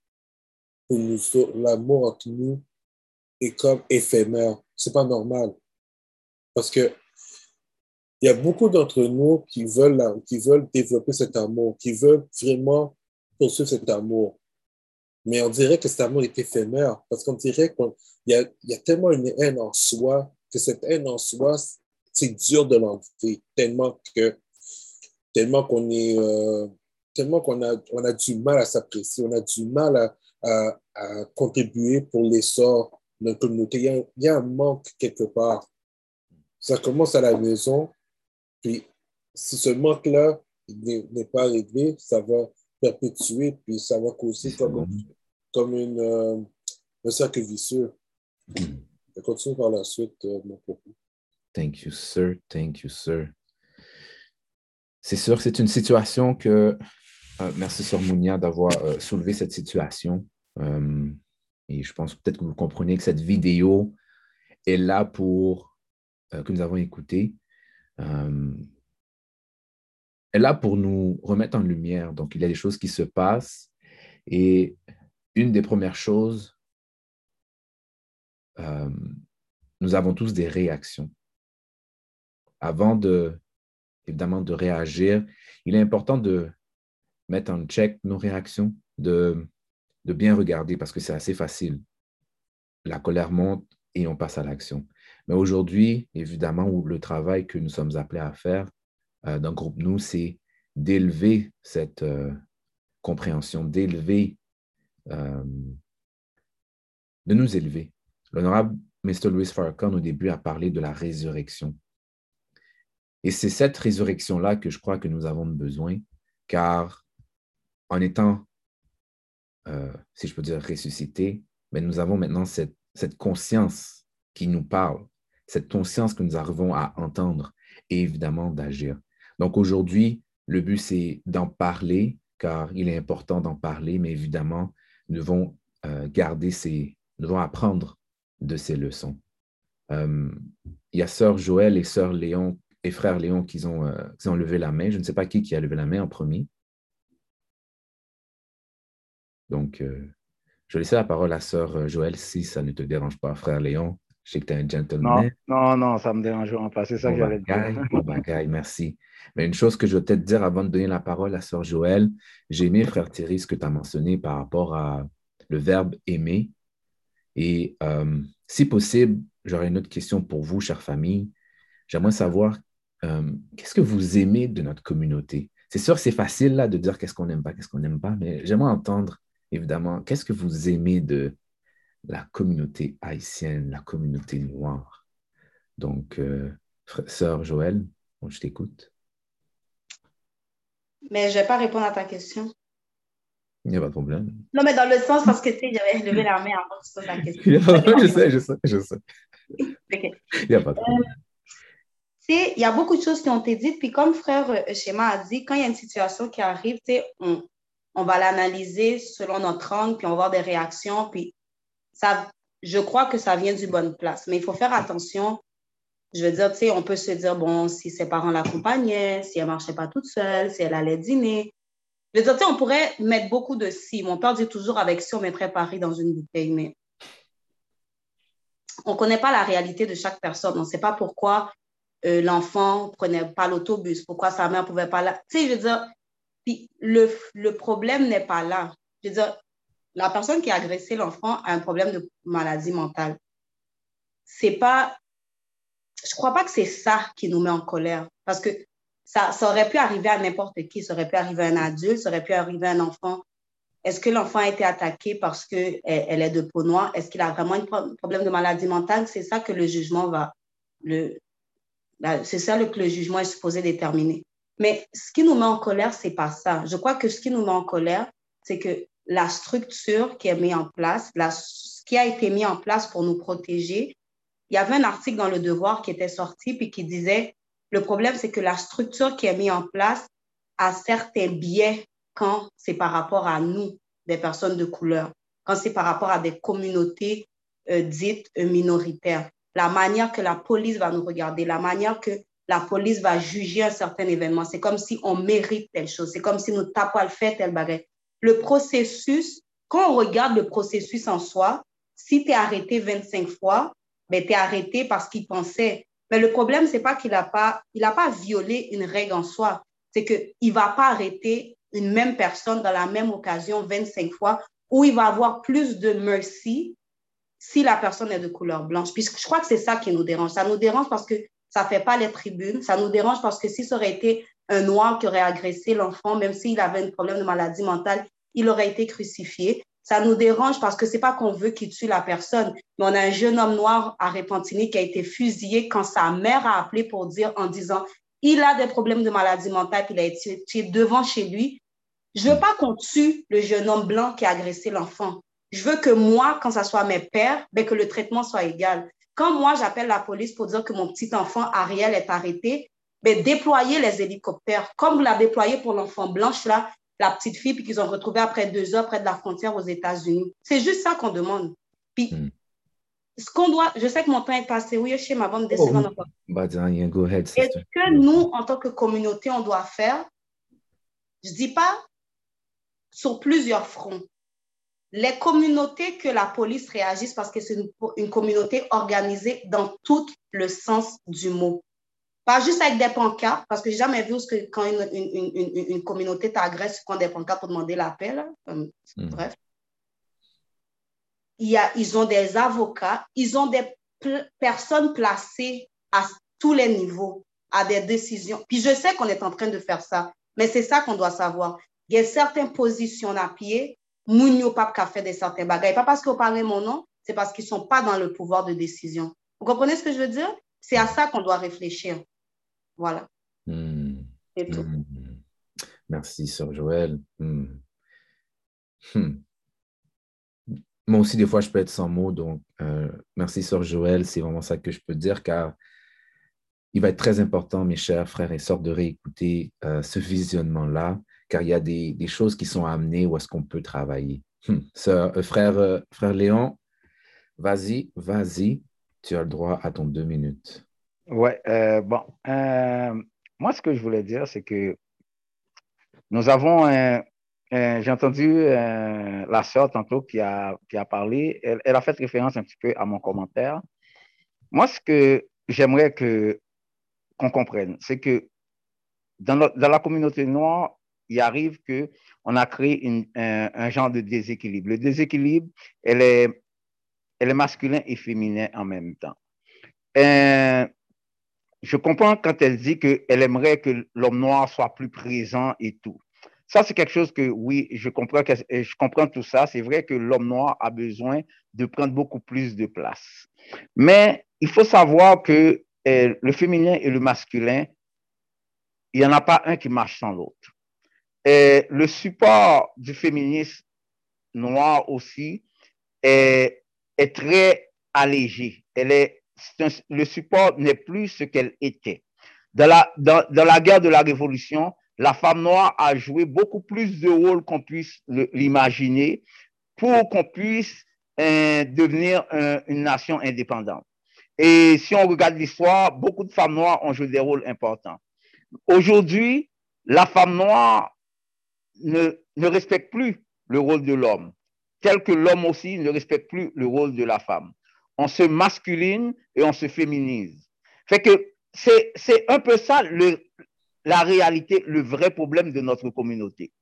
l'amour entre nous est comme éphémère. C'est pas normal. Parce que il y a beaucoup d'entre nous qui veulent, qui veulent développer cet amour, qui veulent vraiment poursuivre cet amour. Mais on dirait que cet amour est éphémère parce qu'on dirait qu'il y a, y a tellement une haine en soi que cette haine en soi, c'est dur de l'enlever, tellement que tellement qu'on est euh, tellement qu'on a, on a du mal à s'apprécier, on a du mal à, à, contribuer pour l'essor notre communauté. Il y, a, il y, a, un manque quelque part. Ça commence à la maison, puis si ce manque-là n'est pas réglé, ça va perpétuer, puis ça va causer comme, comme une, euh, un cercle vicieux. Je continue par la suite euh, mon propos. Thank you, sir. Thank you, sir. C'est sûr, c'est une situation que. Euh, merci, Sœur Mounia, d'avoir euh, soulevé cette situation. Euh, et je pense peut-être que vous comprenez que cette vidéo est là pour. que nous avons écouté. est là pour nous remettre en lumière. Donc, il y a des choses qui se passent. Et une des premières choses, nous avons tous des réactions. Avant de évidemment de réagir, il est important de mettre en check nos réactions, de, de bien regarder parce que c'est assez facile. La colère monte et on passe à l'action. Mais aujourd'hui, évidemment, le travail que nous sommes appelés à faire euh, dans le groupe Nous, c'est d'élever cette euh, compréhension, d'élever, euh, de nous élever. L'honorable Mr. Louis Farrakhan, au début, a parlé de la résurrection. Et c'est cette résurrection-là que je crois que nous avons besoin, car en étant, euh, si je peux dire, ressuscité, mais nous avons maintenant cette, conscience qui nous parle, cette conscience que nous arrivons à entendre et évidemment d'agir. Donc aujourd'hui, le but, c'est d'en parler, car il est important d'en parler, mais évidemment, nous devons euh, garder ces, nous devons apprendre de ces leçons. Euh, il y a sœur Joël et sœur Léon et frère Léon qui ont, qui ont levé la main. Je ne sais pas qui, qui a levé la main en premier. Donc, euh, je vais laisser la parole à sœur euh, Joël si ça ne te dérange pas, frère Léon. Je sais que tu es un gentleman. Non, non, non, ça me dérange pas. C'est ça que j'allais dire. Bon bagaille, merci. Mais une chose que je veux peut-être dire avant de donner la parole à sœur Joël, j'ai aimé, frère Thierry, ce que tu as mentionné par rapport à le verbe aimer. Et si possible, j'aurais une autre question pour vous, chère famille. J'aimerais savoir euh, qu'est-ce que vous aimez de notre communauté? C'est sûr, c'est facile là de dire qu'est-ce qu'on n'aime pas, qu'est-ce qu'on n'aime pas, mais j'aimerais entendre, évidemment, qu'est-ce que vous aimez de la communauté haïtienne, la communauté noire? Donc, euh, sœur Joël, je t'écoute. Mais je ne vais pas répondre à ta question. Il n'y a pas de problème. Non, mais dans le sens parce que tu sais, j'avais levé la main avant que tu poses la question. je sais, je sais, je sais. Il n'y a pas de problème. Tu sais, il y a beaucoup de choses qui ont été dites, puis comme frère euh, Schéma a dit, quand il y a une situation qui arrive, tu sais, on, on va l'analyser selon notre angle, puis on va voir des réactions, puis ça, je crois que ça vient d'une bonne place. Mais il faut faire attention. Je veux dire, tu on peut se dire, bon, si ses parents l'accompagnaient, si elle marchait pas toute seule, si elle allait dîner. Je veux dire, on pourrait mettre beaucoup de si. Mon père dit toujours, avec si, on mettrait Paris dans une bouteille, mais on connaît pas la réalité de chaque personne. On ne sait pas pourquoi euh, l'enfant prenait pas l'autobus, pourquoi sa mère pouvait pas... La... Tu sais, je veux dire, puis le, le problème n'est pas là. Je veux dire, la personne qui a agressé l'enfant a un problème de maladie mentale. C'est pas, je crois pas que c'est ça qui nous met en colère parce que ça, ça aurait pu arriver à n'importe qui, ça aurait pu arriver à un adulte, ça aurait pu arriver à un enfant. Est-ce que l'enfant a été attaqué parce qu'elle elle est de peau noire? Est-ce qu'il a vraiment un problème de maladie mentale? C'est ça que le jugement va, le, c'est ça que le jugement est supposé déterminer. Mais ce qui nous met en colère, c'est pas ça. Je crois que ce qui nous met en colère, c'est que la structure qui est mise en place, la, ce qui a été mis en place pour nous protéger. Il y avait un article dans Le Devoir qui était sorti puis qui disait le problème, c'est que la structure qui est mise en place a certains biais quand c'est par rapport à nous, des personnes de couleur, quand c'est par rapport à des communautés euh, dites minoritaires. La manière que la police va nous regarder, la manière que la police va juger un certain événement. C'est comme si on mérite telle chose. C'est comme si nous tapons à le faire tel bagage le processus, quand on regarde le processus en soi, si tu es arrêté 25 fois, ben, tu es arrêté parce qu'il pensait. Mais le problème, c'est pas qu'il n'a pas, pas violé une règle en soi. C'est qu'il ne va pas arrêter une même personne dans la même occasion 25 fois où il va avoir plus de mercy si la personne est de couleur blanche. Puis je crois que c'est ça qui nous dérange. Ça nous dérange parce que ça ne fait pas les tribunes. Ça nous dérange parce que si ça aurait été un noir qui aurait agressé l'enfant, même s'il avait un problème de maladie mentale, il aurait été crucifié. Ça nous dérange parce que c'est pas qu'on veut qu'il tue la personne, mais on a un jeune homme noir à Repentigny qui a été fusillé quand sa mère a appelé pour dire, en disant, il a des problèmes de maladie mentale, il a été tué devant chez lui. Je veux pas qu'on tue le jeune homme blanc qui a agressé l'enfant. Je veux que moi, quand ça soit mes pères, ben que le traitement soit égal. Quand moi, j'appelle la police pour dire que mon petit enfant Ariel est arrêté, ben, déployer les hélicoptères, comme vous l'avez déployé pour l'enfant blanche, là, la petite fille, puis qu'ils ont retrouvé après deux heures près de la frontière aux États-Unis. C'est juste ça qu'on demande. Puis, hmm. ce qu'on doit, je sais que mon temps est passé, oui, chez ma bande de oh, bah, go ahead. Est-ce que nous, en tant que communauté, on doit faire, je dis pas sur plusieurs fronts, les communautés que la police réagisse parce que c'est une, une, communauté organisée dans tout le sens du mot. Pas juste avec des pancartes, parce que j'ai jamais vu que quand une, une, une, une communauté t'agresse, tu prends des pancartes pour demander l'appel. Hmm. Bref. Il y a, ils ont des avocats, ils ont des personnes placées à tous les niveaux, à des décisions. Puis je sais qu'on est en train de faire ça, mais c'est ça qu'on doit savoir. Il y a certaines positions à pied, Mounio pas qu'à faire des certains bagages. Pas parce qu'ils parlent mon nom, c'est parce qu'ils ne sont pas dans le pouvoir de décision. Vous comprenez ce que je veux dire? C'est à ça qu'on doit réfléchir. Voilà. Hmm. C'est tout. Hmm. Merci, Sœur Joël. Hmm. Moi aussi, des fois, je peux être sans mots. Donc, euh, merci, Sœur Joël. C'est vraiment ça que je peux dire, car il va être très important, mes chers frères et sœurs, de réécouter euh, ce visionnement-là, car il y a des, choses qui sont amenées où est-ce qu'on peut travailler. Euh, frère, frère Léon, vas-y, vas-y, tu as le droit à ton deux minutes. Ouais, euh, bon, euh, moi, ce que je voulais dire, c'est que nous avons, j'ai entendu euh, la sœur tantôt qui a, qui a parlé, elle, a fait référence un petit peu à mon commentaire. Moi, ce que j'aimerais que qu'on comprenne, c'est que dans, la communauté noire, il arrive qu'on a créé une, un, genre de déséquilibre. Le déséquilibre, elle est, elle est masculin et féminin en même temps. Euh, je comprends quand elle dit qu'elle aimerait que l'homme noir soit plus présent et tout. Ça, c'est quelque chose que, oui, je comprends, que, je comprends tout ça. C'est vrai que l'homme noir a besoin de prendre beaucoup plus de place. Mais il faut savoir que eh, le féminin et le masculin, il n'y en a pas un qui marche sans l'autre. Le support du féminisme noir aussi est, très allégé. Le support n'est plus ce qu'elle était. Dans la, dans, la guerre de la Révolution, la femme noire a joué beaucoup plus de rôle qu'on puisse l'imaginer pour qu'on puisse euh, devenir un- une nation indépendante. Et si on regarde l'histoire, beaucoup de femmes noires ont joué des rôles importants. Aujourd'hui, la femme noire ne, ne respecte plus le rôle de l'homme, tel que l'homme aussi ne respecte plus le rôle de la femme. On se masculine et on se féminise. Que c'est un peu ça la réalité, le vrai problème de notre communauté.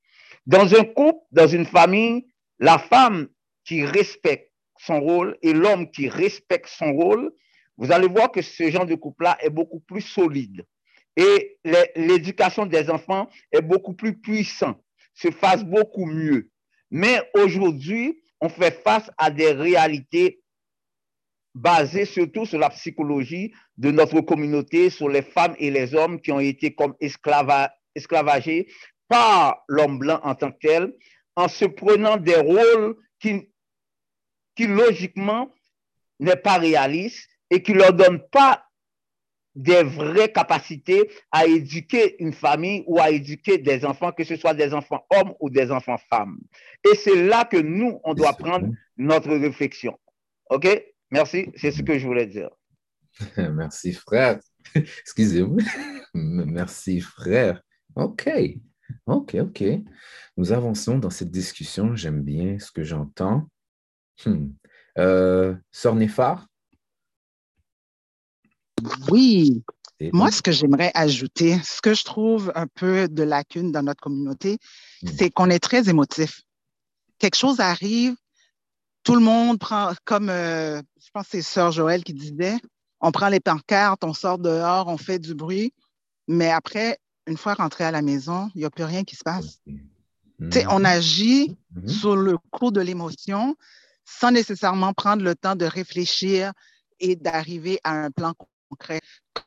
Dans un couple, dans une famille, la femme qui respecte son rôle et l'homme qui respecte son rôle, vous allez voir que ce genre de couple-là est beaucoup plus solide. Et l'éducation des enfants est beaucoup plus puissante, se fasse beaucoup mieux. Mais aujourd'hui, on fait face à des réalités basées surtout sur la psychologie de notre communauté, sur les femmes et les hommes qui ont été comme esclava- esclavagés par l'homme blanc en tant que tel, en se prenant des rôles qui, qui logiquement n'est pas réaliste et qui leur donnent pas des vraies capacités à éduquer une famille ou à éduquer des enfants, que ce soit des enfants hommes ou des enfants femmes. Et c'est là que nous, on doit prendre notre réflexion. OK? Merci, c'est ce que je voulais dire. Merci, frère. Excusez-moi. Merci, frère. OK. OK, OK. Nous avançons dans cette discussion. J'aime bien ce que j'entends. Hmm. Euh? Oui. Et Moi, ce que j'aimerais ajouter, ce que je trouve un peu de lacune dans notre communauté, Mm. c'est qu'on est très émotif. Quelque chose arrive, tout le monde prend, comme euh, je pense que c'est Sœur Joël qui disait, on prend les pancartes, on sort dehors, on fait du bruit, mais après, une fois rentré à la maison, il n'y a plus rien qui se passe. On agit Mhm. sur le coup de l'émotion sans nécessairement prendre le temps de réfléchir et d'arriver à un plan concret.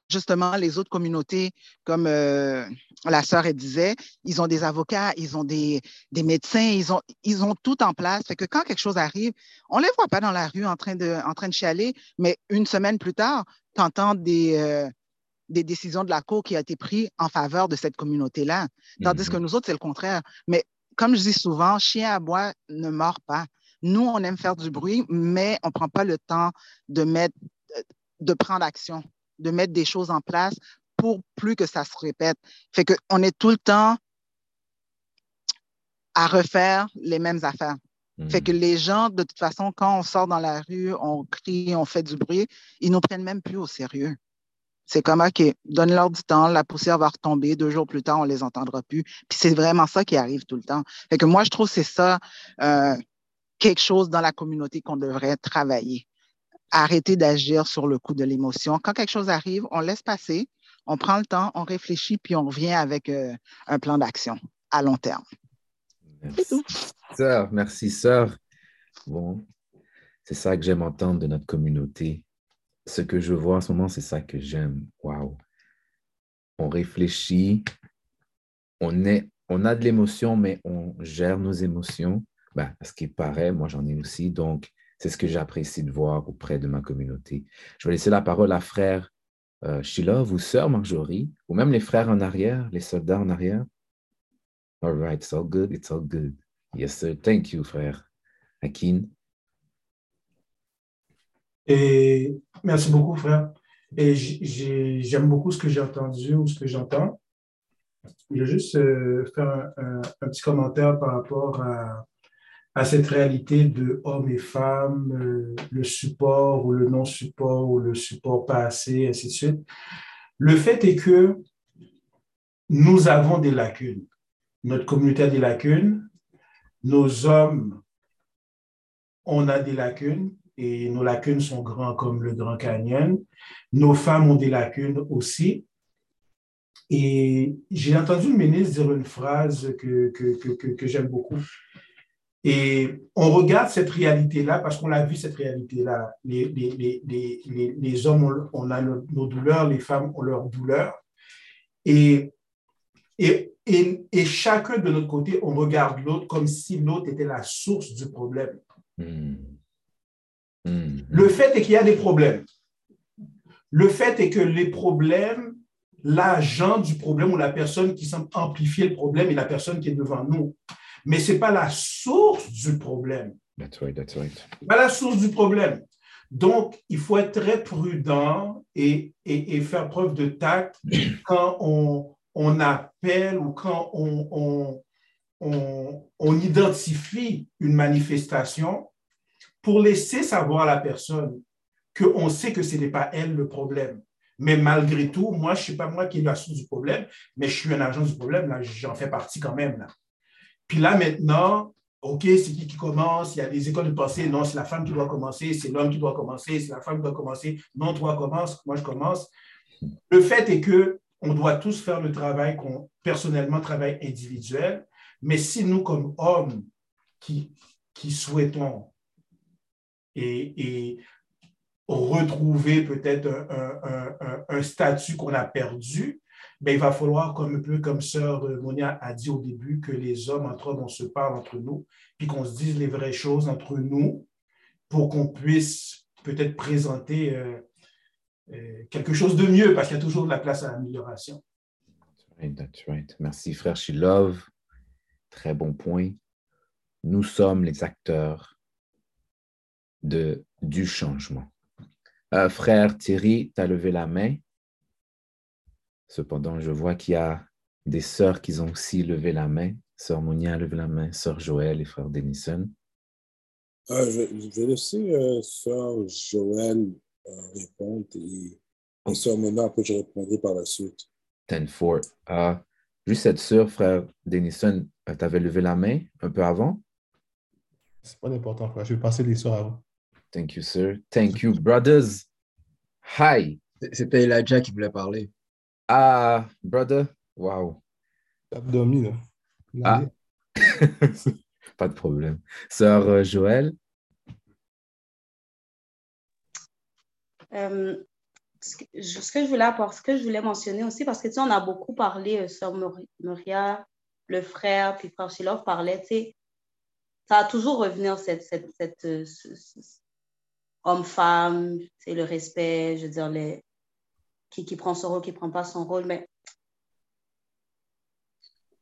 Justement, les autres communautés, comme euh, la sœur elle disait, ils ont des avocats, ils ont des, des médecins, ils ont, ils ont tout en place. Fait que quand quelque chose arrive, on ne les voit pas dans la rue en train de, en train de chialer, mais une semaine plus tard, tu entends des, euh, des décisions de la Cour qui ont été prises en faveur de cette communauté-là. Tandis que Mhm. nous autres, c'est le contraire. Mais comme je dis souvent, chien à bois ne mord pas. Nous, on aime faire du bruit, mais on ne prend pas le temps de mettre, de prendre action, de mettre des choses en place pour plus que ça se répète. Fait qu'on est tout le temps à refaire les mêmes affaires. Fait que les gens, de toute façon, quand on sort dans la rue, on crie, on fait du bruit, ils nous prennent même plus au sérieux. C'est comme, OK, donne-leur du temps, la poussière va retomber, deux jours plus tard, on les entendra plus. Puis c'est vraiment ça qui arrive tout le temps. Fait que moi, je trouve que c'est ça, euh, quelque chose dans la communauté qu'on devrait travailler. Arrêter d'agir sur le coup de l'émotion. Quand quelque chose arrive, on laisse passer, on prend le temps, on réfléchit, puis on revient avec euh, un plan d'action à long terme. Merci, sœur. Merci, sœur. Bon, c'est ça que j'aime entendre de notre communauté. Ce que je vois en ce moment, c'est ça que j'aime. Waouh. On réfléchit, on, est, on a de l'émotion, mais on gère nos émotions. Ben, ce qui paraît, moi j'en ai aussi. Donc, c'est ce que j'apprécie de voir auprès de ma communauté. Je vais laisser la parole à frère euh, Shilov ou sœur Marjorie, ou même les frères en arrière, les soldats en arrière. All right, it's all good, it's all good. Yes, sir. Thank you, frère. Akin. Et merci beaucoup, frère. Et j'aime beaucoup ce que j'ai entendu ou ce que j'entends. Je vais juste euh, faire un petit commentaire par rapport à, à cette réalité de hommes et femmes, euh, le support ou le non-support ou le support pas assez, ainsi de suite. Le fait est que nous avons des lacunes. Notre communauté a des lacunes. Nos hommes, on a des lacunes et nos lacunes sont grands comme le Grand Canyon. Nos femmes ont des lacunes aussi. Et j'ai entendu le ministre dire une phrase que, que, que j'aime beaucoup. Et on regarde cette réalité-là parce qu'on l'a vu, cette réalité-là. Les, les, les, les, hommes, on, on a nos, nos douleurs, les femmes ont leurs douleurs. Et, Et, et, et, chacun de notre côté, on regarde l'autre comme si l'autre était la source du problème. Hmm. Hmm. Le fait est qu'il y a des problèmes. Le fait est que les problèmes, l'agent du problème ou la personne qui semble amplifier le problème est la personne qui est devant nous. Mais ce n'est pas la source du problème. That's right, that's right. Pas la source du problème. Donc, il faut être très prudent et, et, et faire preuve de tact quand on, on appelle ou quand on, on, on, on, identifie une manifestation pour laisser savoir à la personne qu'on sait que ce n'est pas elle le problème. Mais malgré tout, moi, je ne suis pas moi qui est la source du problème, mais je suis un agent du problème, là, j'en fais partie quand même. Là. Puis là, maintenant, OK, c'est qui qui commence? Il y a des écoles de pensée. Non, c'est la femme qui doit commencer, c'est l'homme qui doit commencer, c'est la femme qui doit commencer. Non, toi commence, moi je commence. Le fait est que on doit tous faire le travail qu'on personnellement travail individuel, mais si nous, comme hommes qui, qui souhaitons et, et retrouver peut-être un, un, statut qu'on a perdu, ben, il va falloir, comme un peu comme Sœur Monia a dit au début, que les hommes entre hommes, on se parle entre nous, puis qu'on se dise les vraies choses entre nous pour qu'on puisse peut-être présenter euh, euh, quelque chose de mieux, parce qu'il y a toujours de la place à l'amélioration. That's right, right. Merci, frère Shilov. Très bon point. Nous sommes les acteurs de, du changement. Euh, frère Thierry, tu as levé la main. Cependant, je vois qu'il y a des sœurs qui ont aussi levé la main. Sœur Monia a levé la main, sœur Joël et frère Denison. Euh, je, je, vais laisser euh, sœur Joël euh, répondre et, et sœur Monia, après je répondrai par la suite. Ten four. Uh, juste être sûr, frère Denison, tu avais levé la main un peu avant? C'est pas important, frère. Je vais passer les sœurs avant. Thank you, sir. Thank you, brothers. Hi. C'était Elijah qui voulait parler. Ah, brother. Wow. T'as dormi, là. Ah. Pas de problème. Sœur euh, Joël? Euh, ce, que, ce que je voulais apporter, ce que je voulais mentionner aussi, parce que tu sais, on a beaucoup parlé, euh, Sœur Maria, le frère, puis Frère Shilov parlait, tu sais, ça va toujours revenir cette, cette, cette, euh, ce, ce, homme-femme, c'est le respect, je veux dire, les, qui, qui prend son rôle, qui ne prend pas son rôle. Mais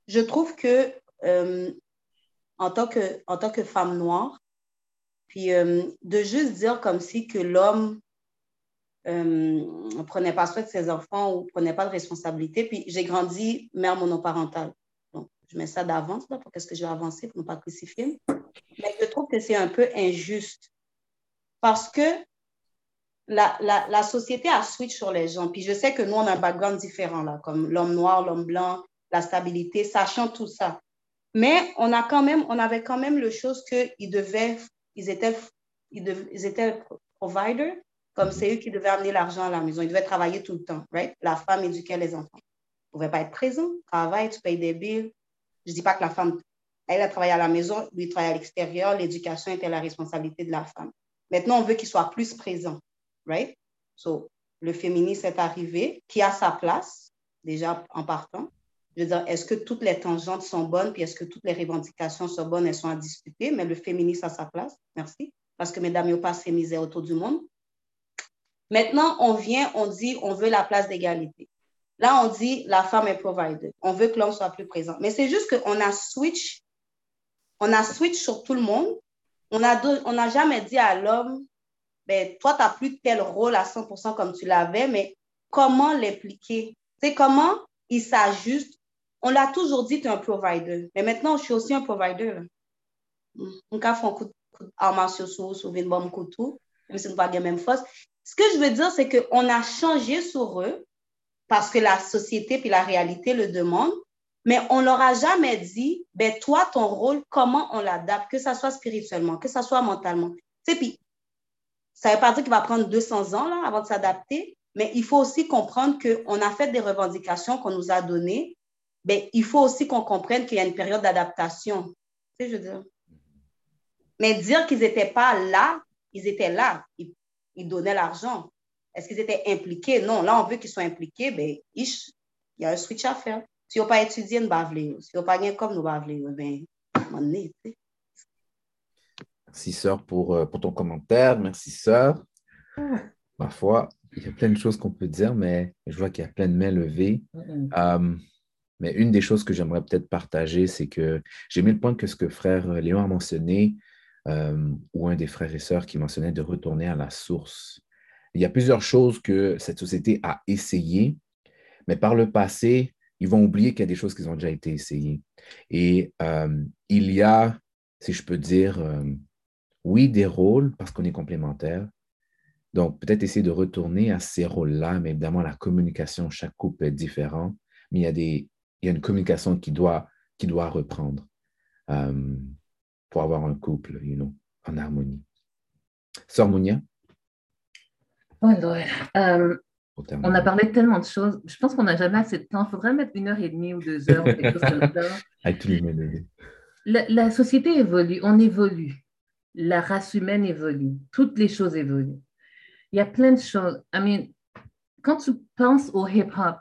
je trouve que euh, en, tant que en tant que femme noire, puis euh, de juste dire comme si que l'homme euh, ne prenait pas soin de ses enfants ou ne prenait pas de responsabilité. Puis j'ai grandi mère monoparentale. Donc, je mets ça d'avance là, pour qu'est-ce que je vais avancer pour ne pas crucifier. Mais je trouve que c'est un peu injuste parce que la, la, la, société a switch sur les gens. Puis je sais que nous, on a un background différent, là, comme l'homme noir, l'homme blanc, la stabilité, sachant tout ça. Mais on, a quand même, on avait quand même le chose qu'ils devaient, ils étaient, ils, ils étaient providers, comme c'est eux qui devaient amener l'argent à la maison. Ils devaient travailler tout le temps, right? La femme éduquait les enfants. Ils ne pouvaient pas être présents. Travail, tu payes des billes. Je ne dis pas que la femme, elle a travaillé à la maison, lui, il travaillait à l'extérieur. L'éducation était la responsabilité de la femme. Maintenant, on veut qu'il soit plus présent, right? So, le féminisme est arrivé, qui a sa place, déjà en partant. Je veux dire, est-ce que toutes les tangentes sont bonnes, puis est-ce que toutes les revendications sont bonnes, elles sont à discuter, mais le féminisme a sa place, merci, parce que mesdames, il n'y a pas ces misères autour du monde. Maintenant, on vient, on dit, on veut la place d'égalité. Là, on dit, la femme est provider. On veut que l'homme soit plus présent. Mais c'est juste qu'on a switch, on a switch sur tout le monde, on n'a on jamais dit à l'homme, ben, toi, tu n'as plus tel rôle à 100% comme tu l'avais, mais comment l'impliquer? C'est comment il s'ajuste? On l'a toujours dit, tu es un provider. Mais maintenant, je suis aussi un provider. Arme sur sur même. Ce que je veux dire, c'est qu'on a changé sur eux parce que la société puis la réalité le demandent mais on leur a jamais dit, ben toi, ton rôle, comment on l'adapte, que ça soit spirituellement, que ça soit mentalement. Tu sais, puis ça ne veut pas dire qu'il va prendre 200 ans là, avant de s'adapter, mais il faut aussi comprendre qu'on a fait des revendications qu'on nous a données. Ben, il faut aussi qu'on comprenne qu'il y a une période d'adaptation. Tu sais, je. Mais dire qu'ils n'étaient pas là, ils étaient là. Ils, donnaient l'argent. Est-ce qu'ils étaient impliqués? Non. Là, on veut qu'ils soient impliqués. Ben, il y a un switch à faire. Si on pas étudié, nous vle. Si on pas gagné comme nous vle, ben, sais. Merci, sœur, pour, euh, pour ton commentaire. Merci, sœur. Ma foi, il y a plein de choses qu'on peut dire, mais je vois qu'il y a plein de mains levées. Euh, mais une des choses que j'aimerais peut-être partager, c'est que j'ai mis le point que ce que frère Léon a mentionné, euh, ou un des frères et sœurs qui mentionnait de retourner à la source. Il y a plusieurs choses que cette société a essayées, mais par le passé, ils vont oublier qu'il y a des choses qui ont déjà été essayées. Et euh, il y a, si je peux dire, euh, oui, des rôles parce qu'on est complémentaires. Donc, peut-être essayer de retourner à ces rôles-là, mais évidemment, la communication, chaque couple est différent, mais il y a, des, il y a une communication qui doit, qui doit reprendre euh, pour avoir un couple, you know, en harmonie. Sœur Mounia, Oh, Lord. Euh, on a parlé de tellement de choses. Je pense qu'on n'a jamais assez de temps. Il faudrait mettre une heure et demie ou deux heures ou quelque chose comme ça. Avec tous les mains levées. La, la société évolue, on évolue. La race humaine évolue. Toutes les choses évoluent. Il y a plein de choses. I mean, quand tu penses au hip-hop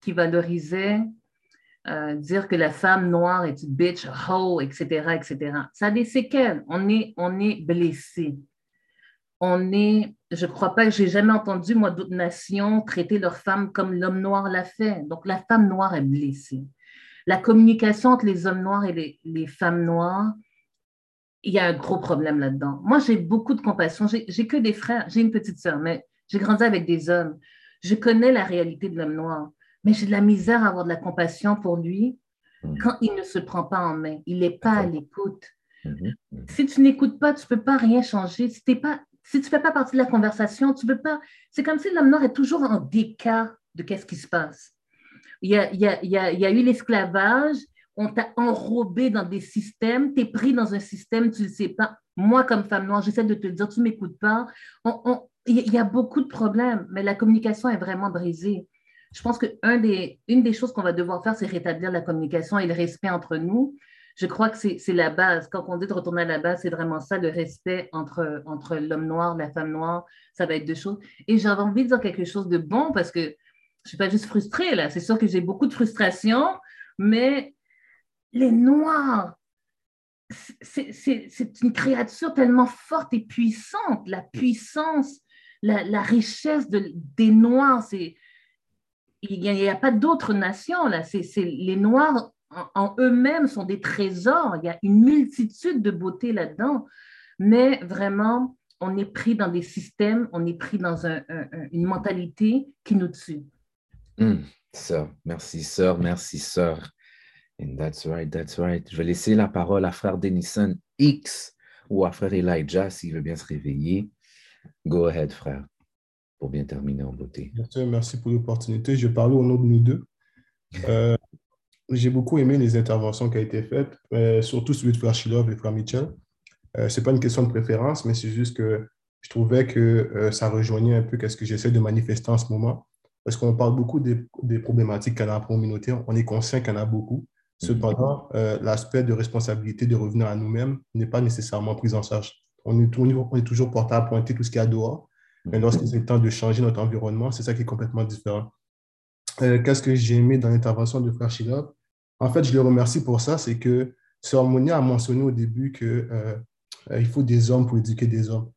qui valorisait euh, dire que la femme noire est une bitch, hoe, etc., etc., ça a des séquelles. On est, on est blessé. On est, je ne crois pas que j'ai jamais entendu, moi, d'autres nations traiter leur femme comme l'homme noir l'a fait. Donc, la femme noire est blessée. La communication entre les hommes noirs et les femmes noires, il y a un gros problème là-dedans. Moi, j'ai beaucoup de compassion. J'ai que des frères. J'ai une petite sœur, mais j'ai grandi avec des hommes. Je connais la réalité de l'homme noir, mais j'ai de la misère à avoir de la compassion pour lui Mhm. quand il ne se prend pas en main. Il n'est pas à l'écoute. Mhm, mhm. Si tu n'écoutes pas, tu ne peux pas rien changer. Si, t'es pas, si tu ne fais pas partie de la conversation, tu peux pas. C'est comme si l'homme noir est toujours en décart de qu'est-ce qui se passe. Il y a, il y a- il y a- il y a eu l'esclavage, on t'a enrobé dans des systèmes, tu es pris dans un système, tu ne le sais pas. Moi, comme femme noire, j'essaie de te dire, tu ne m'écoutes pas. Il y a beaucoup de problèmes, mais la communication est vraiment brisée. Je pense qu'une des, une des choses qu'on va devoir faire, c'est rétablir la communication et le respect entre nous. Je crois que c'est la base. Quand on dit de retourner à la base, c'est vraiment ça, le respect entre, entre l'homme noir, la femme noire. Ça va être deux choses. Et j'avais envie de dire quelque chose de bon parce que je ne suis pas juste frustrée, là. C'est sûr que j'ai beaucoup de frustration, mais les Noirs, c'est- une créature tellement forte et puissante. La puissance, la, richesse de- des Noirs, il n'y a, pas d'autres nations là. Les Noirs en, eux-mêmes sont des trésors. Il y a une multitude de beauté là-dedans, mais vraiment, on est pris dans des systèmes, on est pris dans un- un- un- une mentalité qui nous tue. Sœur, merci, sœur, merci, sœur. And that's right, that's right. Je vais laisser la parole à frère Denison X ou à frère Elijah s'il veut bien se réveiller. Go ahead, frère, pour bien terminer en beauté. Sûr, merci pour l'opportunité. Je vais parler au nom de nous deux. Euh, j'ai beaucoup aimé les interventions qui ont été faites, euh, surtout celui de Frère Shilov et Frère Mitchell. Euh, ce n'est pas une question de préférence, mais c'est juste que je trouvais que ça rejoignait un peu ce que j'essaie de manifester en ce moment. Parce qu'on parle beaucoup des, problématiques qu'il y a la communauté. On est conscient qu'il y en a beaucoup. Cependant, euh, l'aspect de responsabilité de revenir à nous-mêmes n'est pas nécessairement pris en charge. On est, toujours- on est toujours porté à pointer tout ce qu'il y a dehors. Mais lorsque c'est le temps de changer notre environnement, c'est ça qui est complètement différent. Euh, Qu'est-ce que j'ai aimé dans l'intervention de Frère Shilov? En fait, je le remercie pour ça. C'est que Sœur Monia a mentionné au début qu'il faut des hommes pour éduquer des hommes.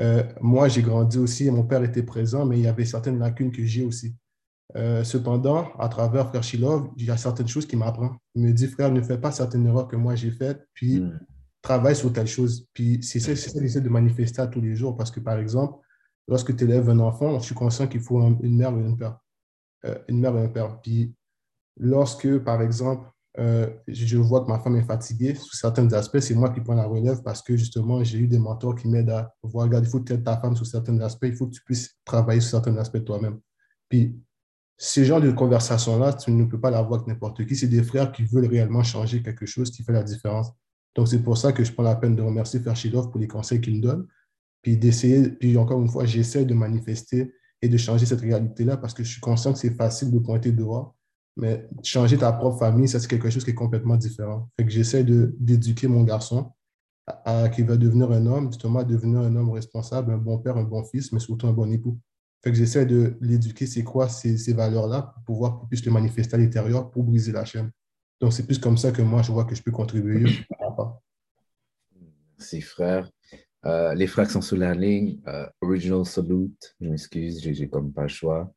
Euh, moi, j'ai grandi aussi, mon père était présent, mais il y avait certaines lacunes que j'ai aussi. Euh, cependant, à travers Frère Shilov, il y a certaines choses qui m'apprend. Il me dit, frère, ne fais pas certaines erreurs que moi j'ai faites, puis Hmm, travaille sur telle chose. Puis c'est ça, que j'essaie de manifester à tous les jours parce que, par exemple, lorsque tu élèves un enfant, je suis conscient qu'il faut un- une mère et un père. Euh, une mère et un père. Puis lorsque, par exemple, euh, je vois que ma femme est fatiguée sur certains aspects, c'est moi qui prends la relève parce que justement, j'ai eu des mentors qui m'aident à voir, regarde, il faut que tu aides ta femme sur certains aspects, il faut que tu puisses travailler sur certains aspects toi-même. Puis ce genre de conversation-là, tu ne peux pas l'avoir avec n'importe qui. C'est des frères qui veulent réellement changer quelque chose qui fait la différence. Donc, c'est pour ça que je prends la peine de remercier Ferchilov pour les conseils qu'il me donne. Puis d'essayer, puis encore une fois, j'essaie de manifester et de changer cette réalité-là parce que je suis conscient que c'est facile de pointer dehors. Mais changer ta propre famille, ça, c'est quelque chose qui est complètement différent. Fait que j'essaie d'éduquer mon garçon à, à- qui va devenir un homme, justement, à devenir un homme responsable, un bon père, un bon fils, mais surtout un bon époux. Fait que j'essaie de l'éduquer, c'est quoi ces, ces valeurs-là, pour pouvoir qu'il puisse le manifester à l'intérieur pour briser la chaîne. Donc, c'est plus comme ça que moi, je vois que je peux contribuer. Merci, frère. Euh, les frères qui sont sur la ligne, euh, Original Salute, je m'excuse, j'ai comme pas le choix.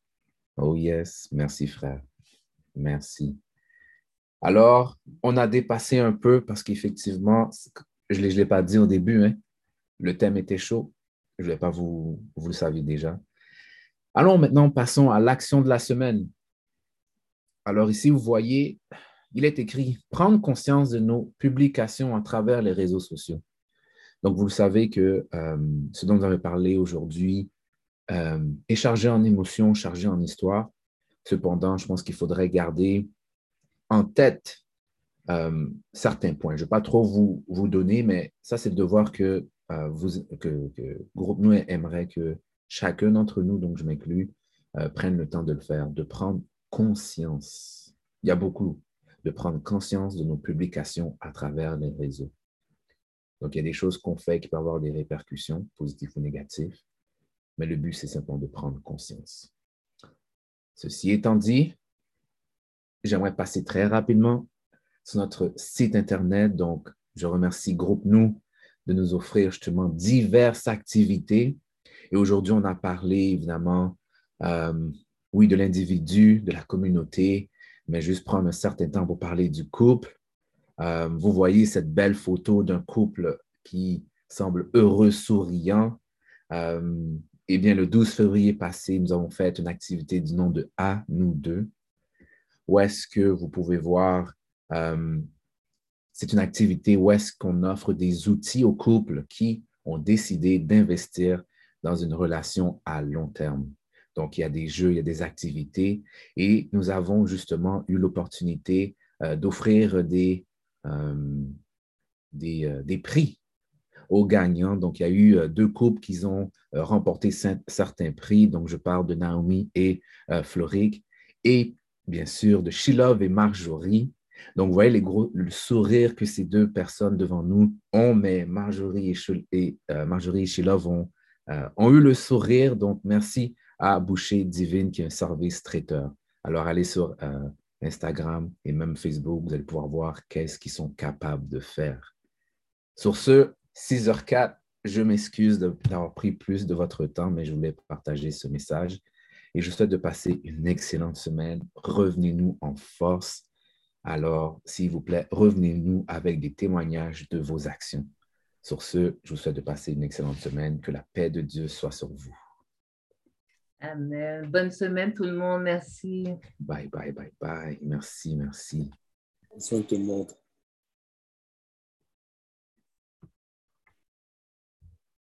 Oh yes, merci frère. Merci. Alors, on a dépassé un peu parce qu'effectivement, je ne l'ai pas dit au début, hein, le thème était chaud. Je ne vais pas vous, vous le savez déjà. Allons maintenant, passons à l'action de la semaine. Alors ici, vous voyez, il est écrit prendre conscience de nos publications à travers les réseaux sociaux. Donc, vous le savez que euh, ce dont vous avez parlé aujourd'hui euh, est chargé en émotions, chargé en histoire. Cependant, je pense qu'il faudrait garder en tête euh, certains points. Je ne vais pas trop vous, vous donner, mais ça, c'est le devoir que, vous, que, Groupe Nous aimerait que chacun d'entre nous, donc je m'inclus, prenne le temps de le faire, de prendre conscience. Il y a beaucoup de prendre conscience de nos publications à travers les réseaux. Donc, il y a des choses qu'on fait qui peuvent avoir des répercussions, positives ou négatives, mais le but, c'est simplement de prendre conscience. Ceci étant dit, j'aimerais passer très rapidement sur notre site Internet. Donc, je remercie Groupe Nous de nous offrir justement diverses activités. Et aujourd'hui, on a parlé évidemment, euh, oui, de l'individu, de la communauté, mais juste prendre un certain temps pour parler du couple. Euh, vous voyez cette belle photo d'un couple qui semble heureux, souriant. Euh, eh bien, le 12 février passé, nous avons fait une activité du nom de À nous deux, où est-ce que vous pouvez voir, euh, c'est une activité où est-ce qu'on offre des outils aux couples qui ont décidé d'investir dans une relation à long terme. Donc, il y a des jeux, il y a des activités et nous avons justement eu l'opportunité euh, d'offrir des, euh, des, euh, des, prix aux gagnants. Donc, il y a eu deux couples qui ont remporté certains prix. Donc, je parle de Naomi et Floric et bien sûr de Shilov et Marjorie. Donc, vous voyez les gros, le sourire que ces deux personnes devant nous ont, mais Marjorie et, et Marjorie et Shilov ont, ont eu le sourire. Donc, merci à Boucher Divine, qui est un service traiteur. Alors, allez sur euh, Instagram et même Facebook, vous allez pouvoir voir qu'est-ce qu'ils sont capables de faire. Sur ce, 6h04, je m'excuse d'avoir pris plus de votre temps, mais je voulais partager ce message et je souhaite de passer une excellente semaine. Revenez-nous en force. Alors, s'il vous plaît, revenez-nous avec des témoignages de vos actions. Sur ce, je vous souhaite de passer une excellente semaine. Que la paix de Dieu soit sur vous. Amen. Bonne semaine tout le monde. Merci. Bye, bye, bye, bye. Merci, merci. Bonne tout le monde.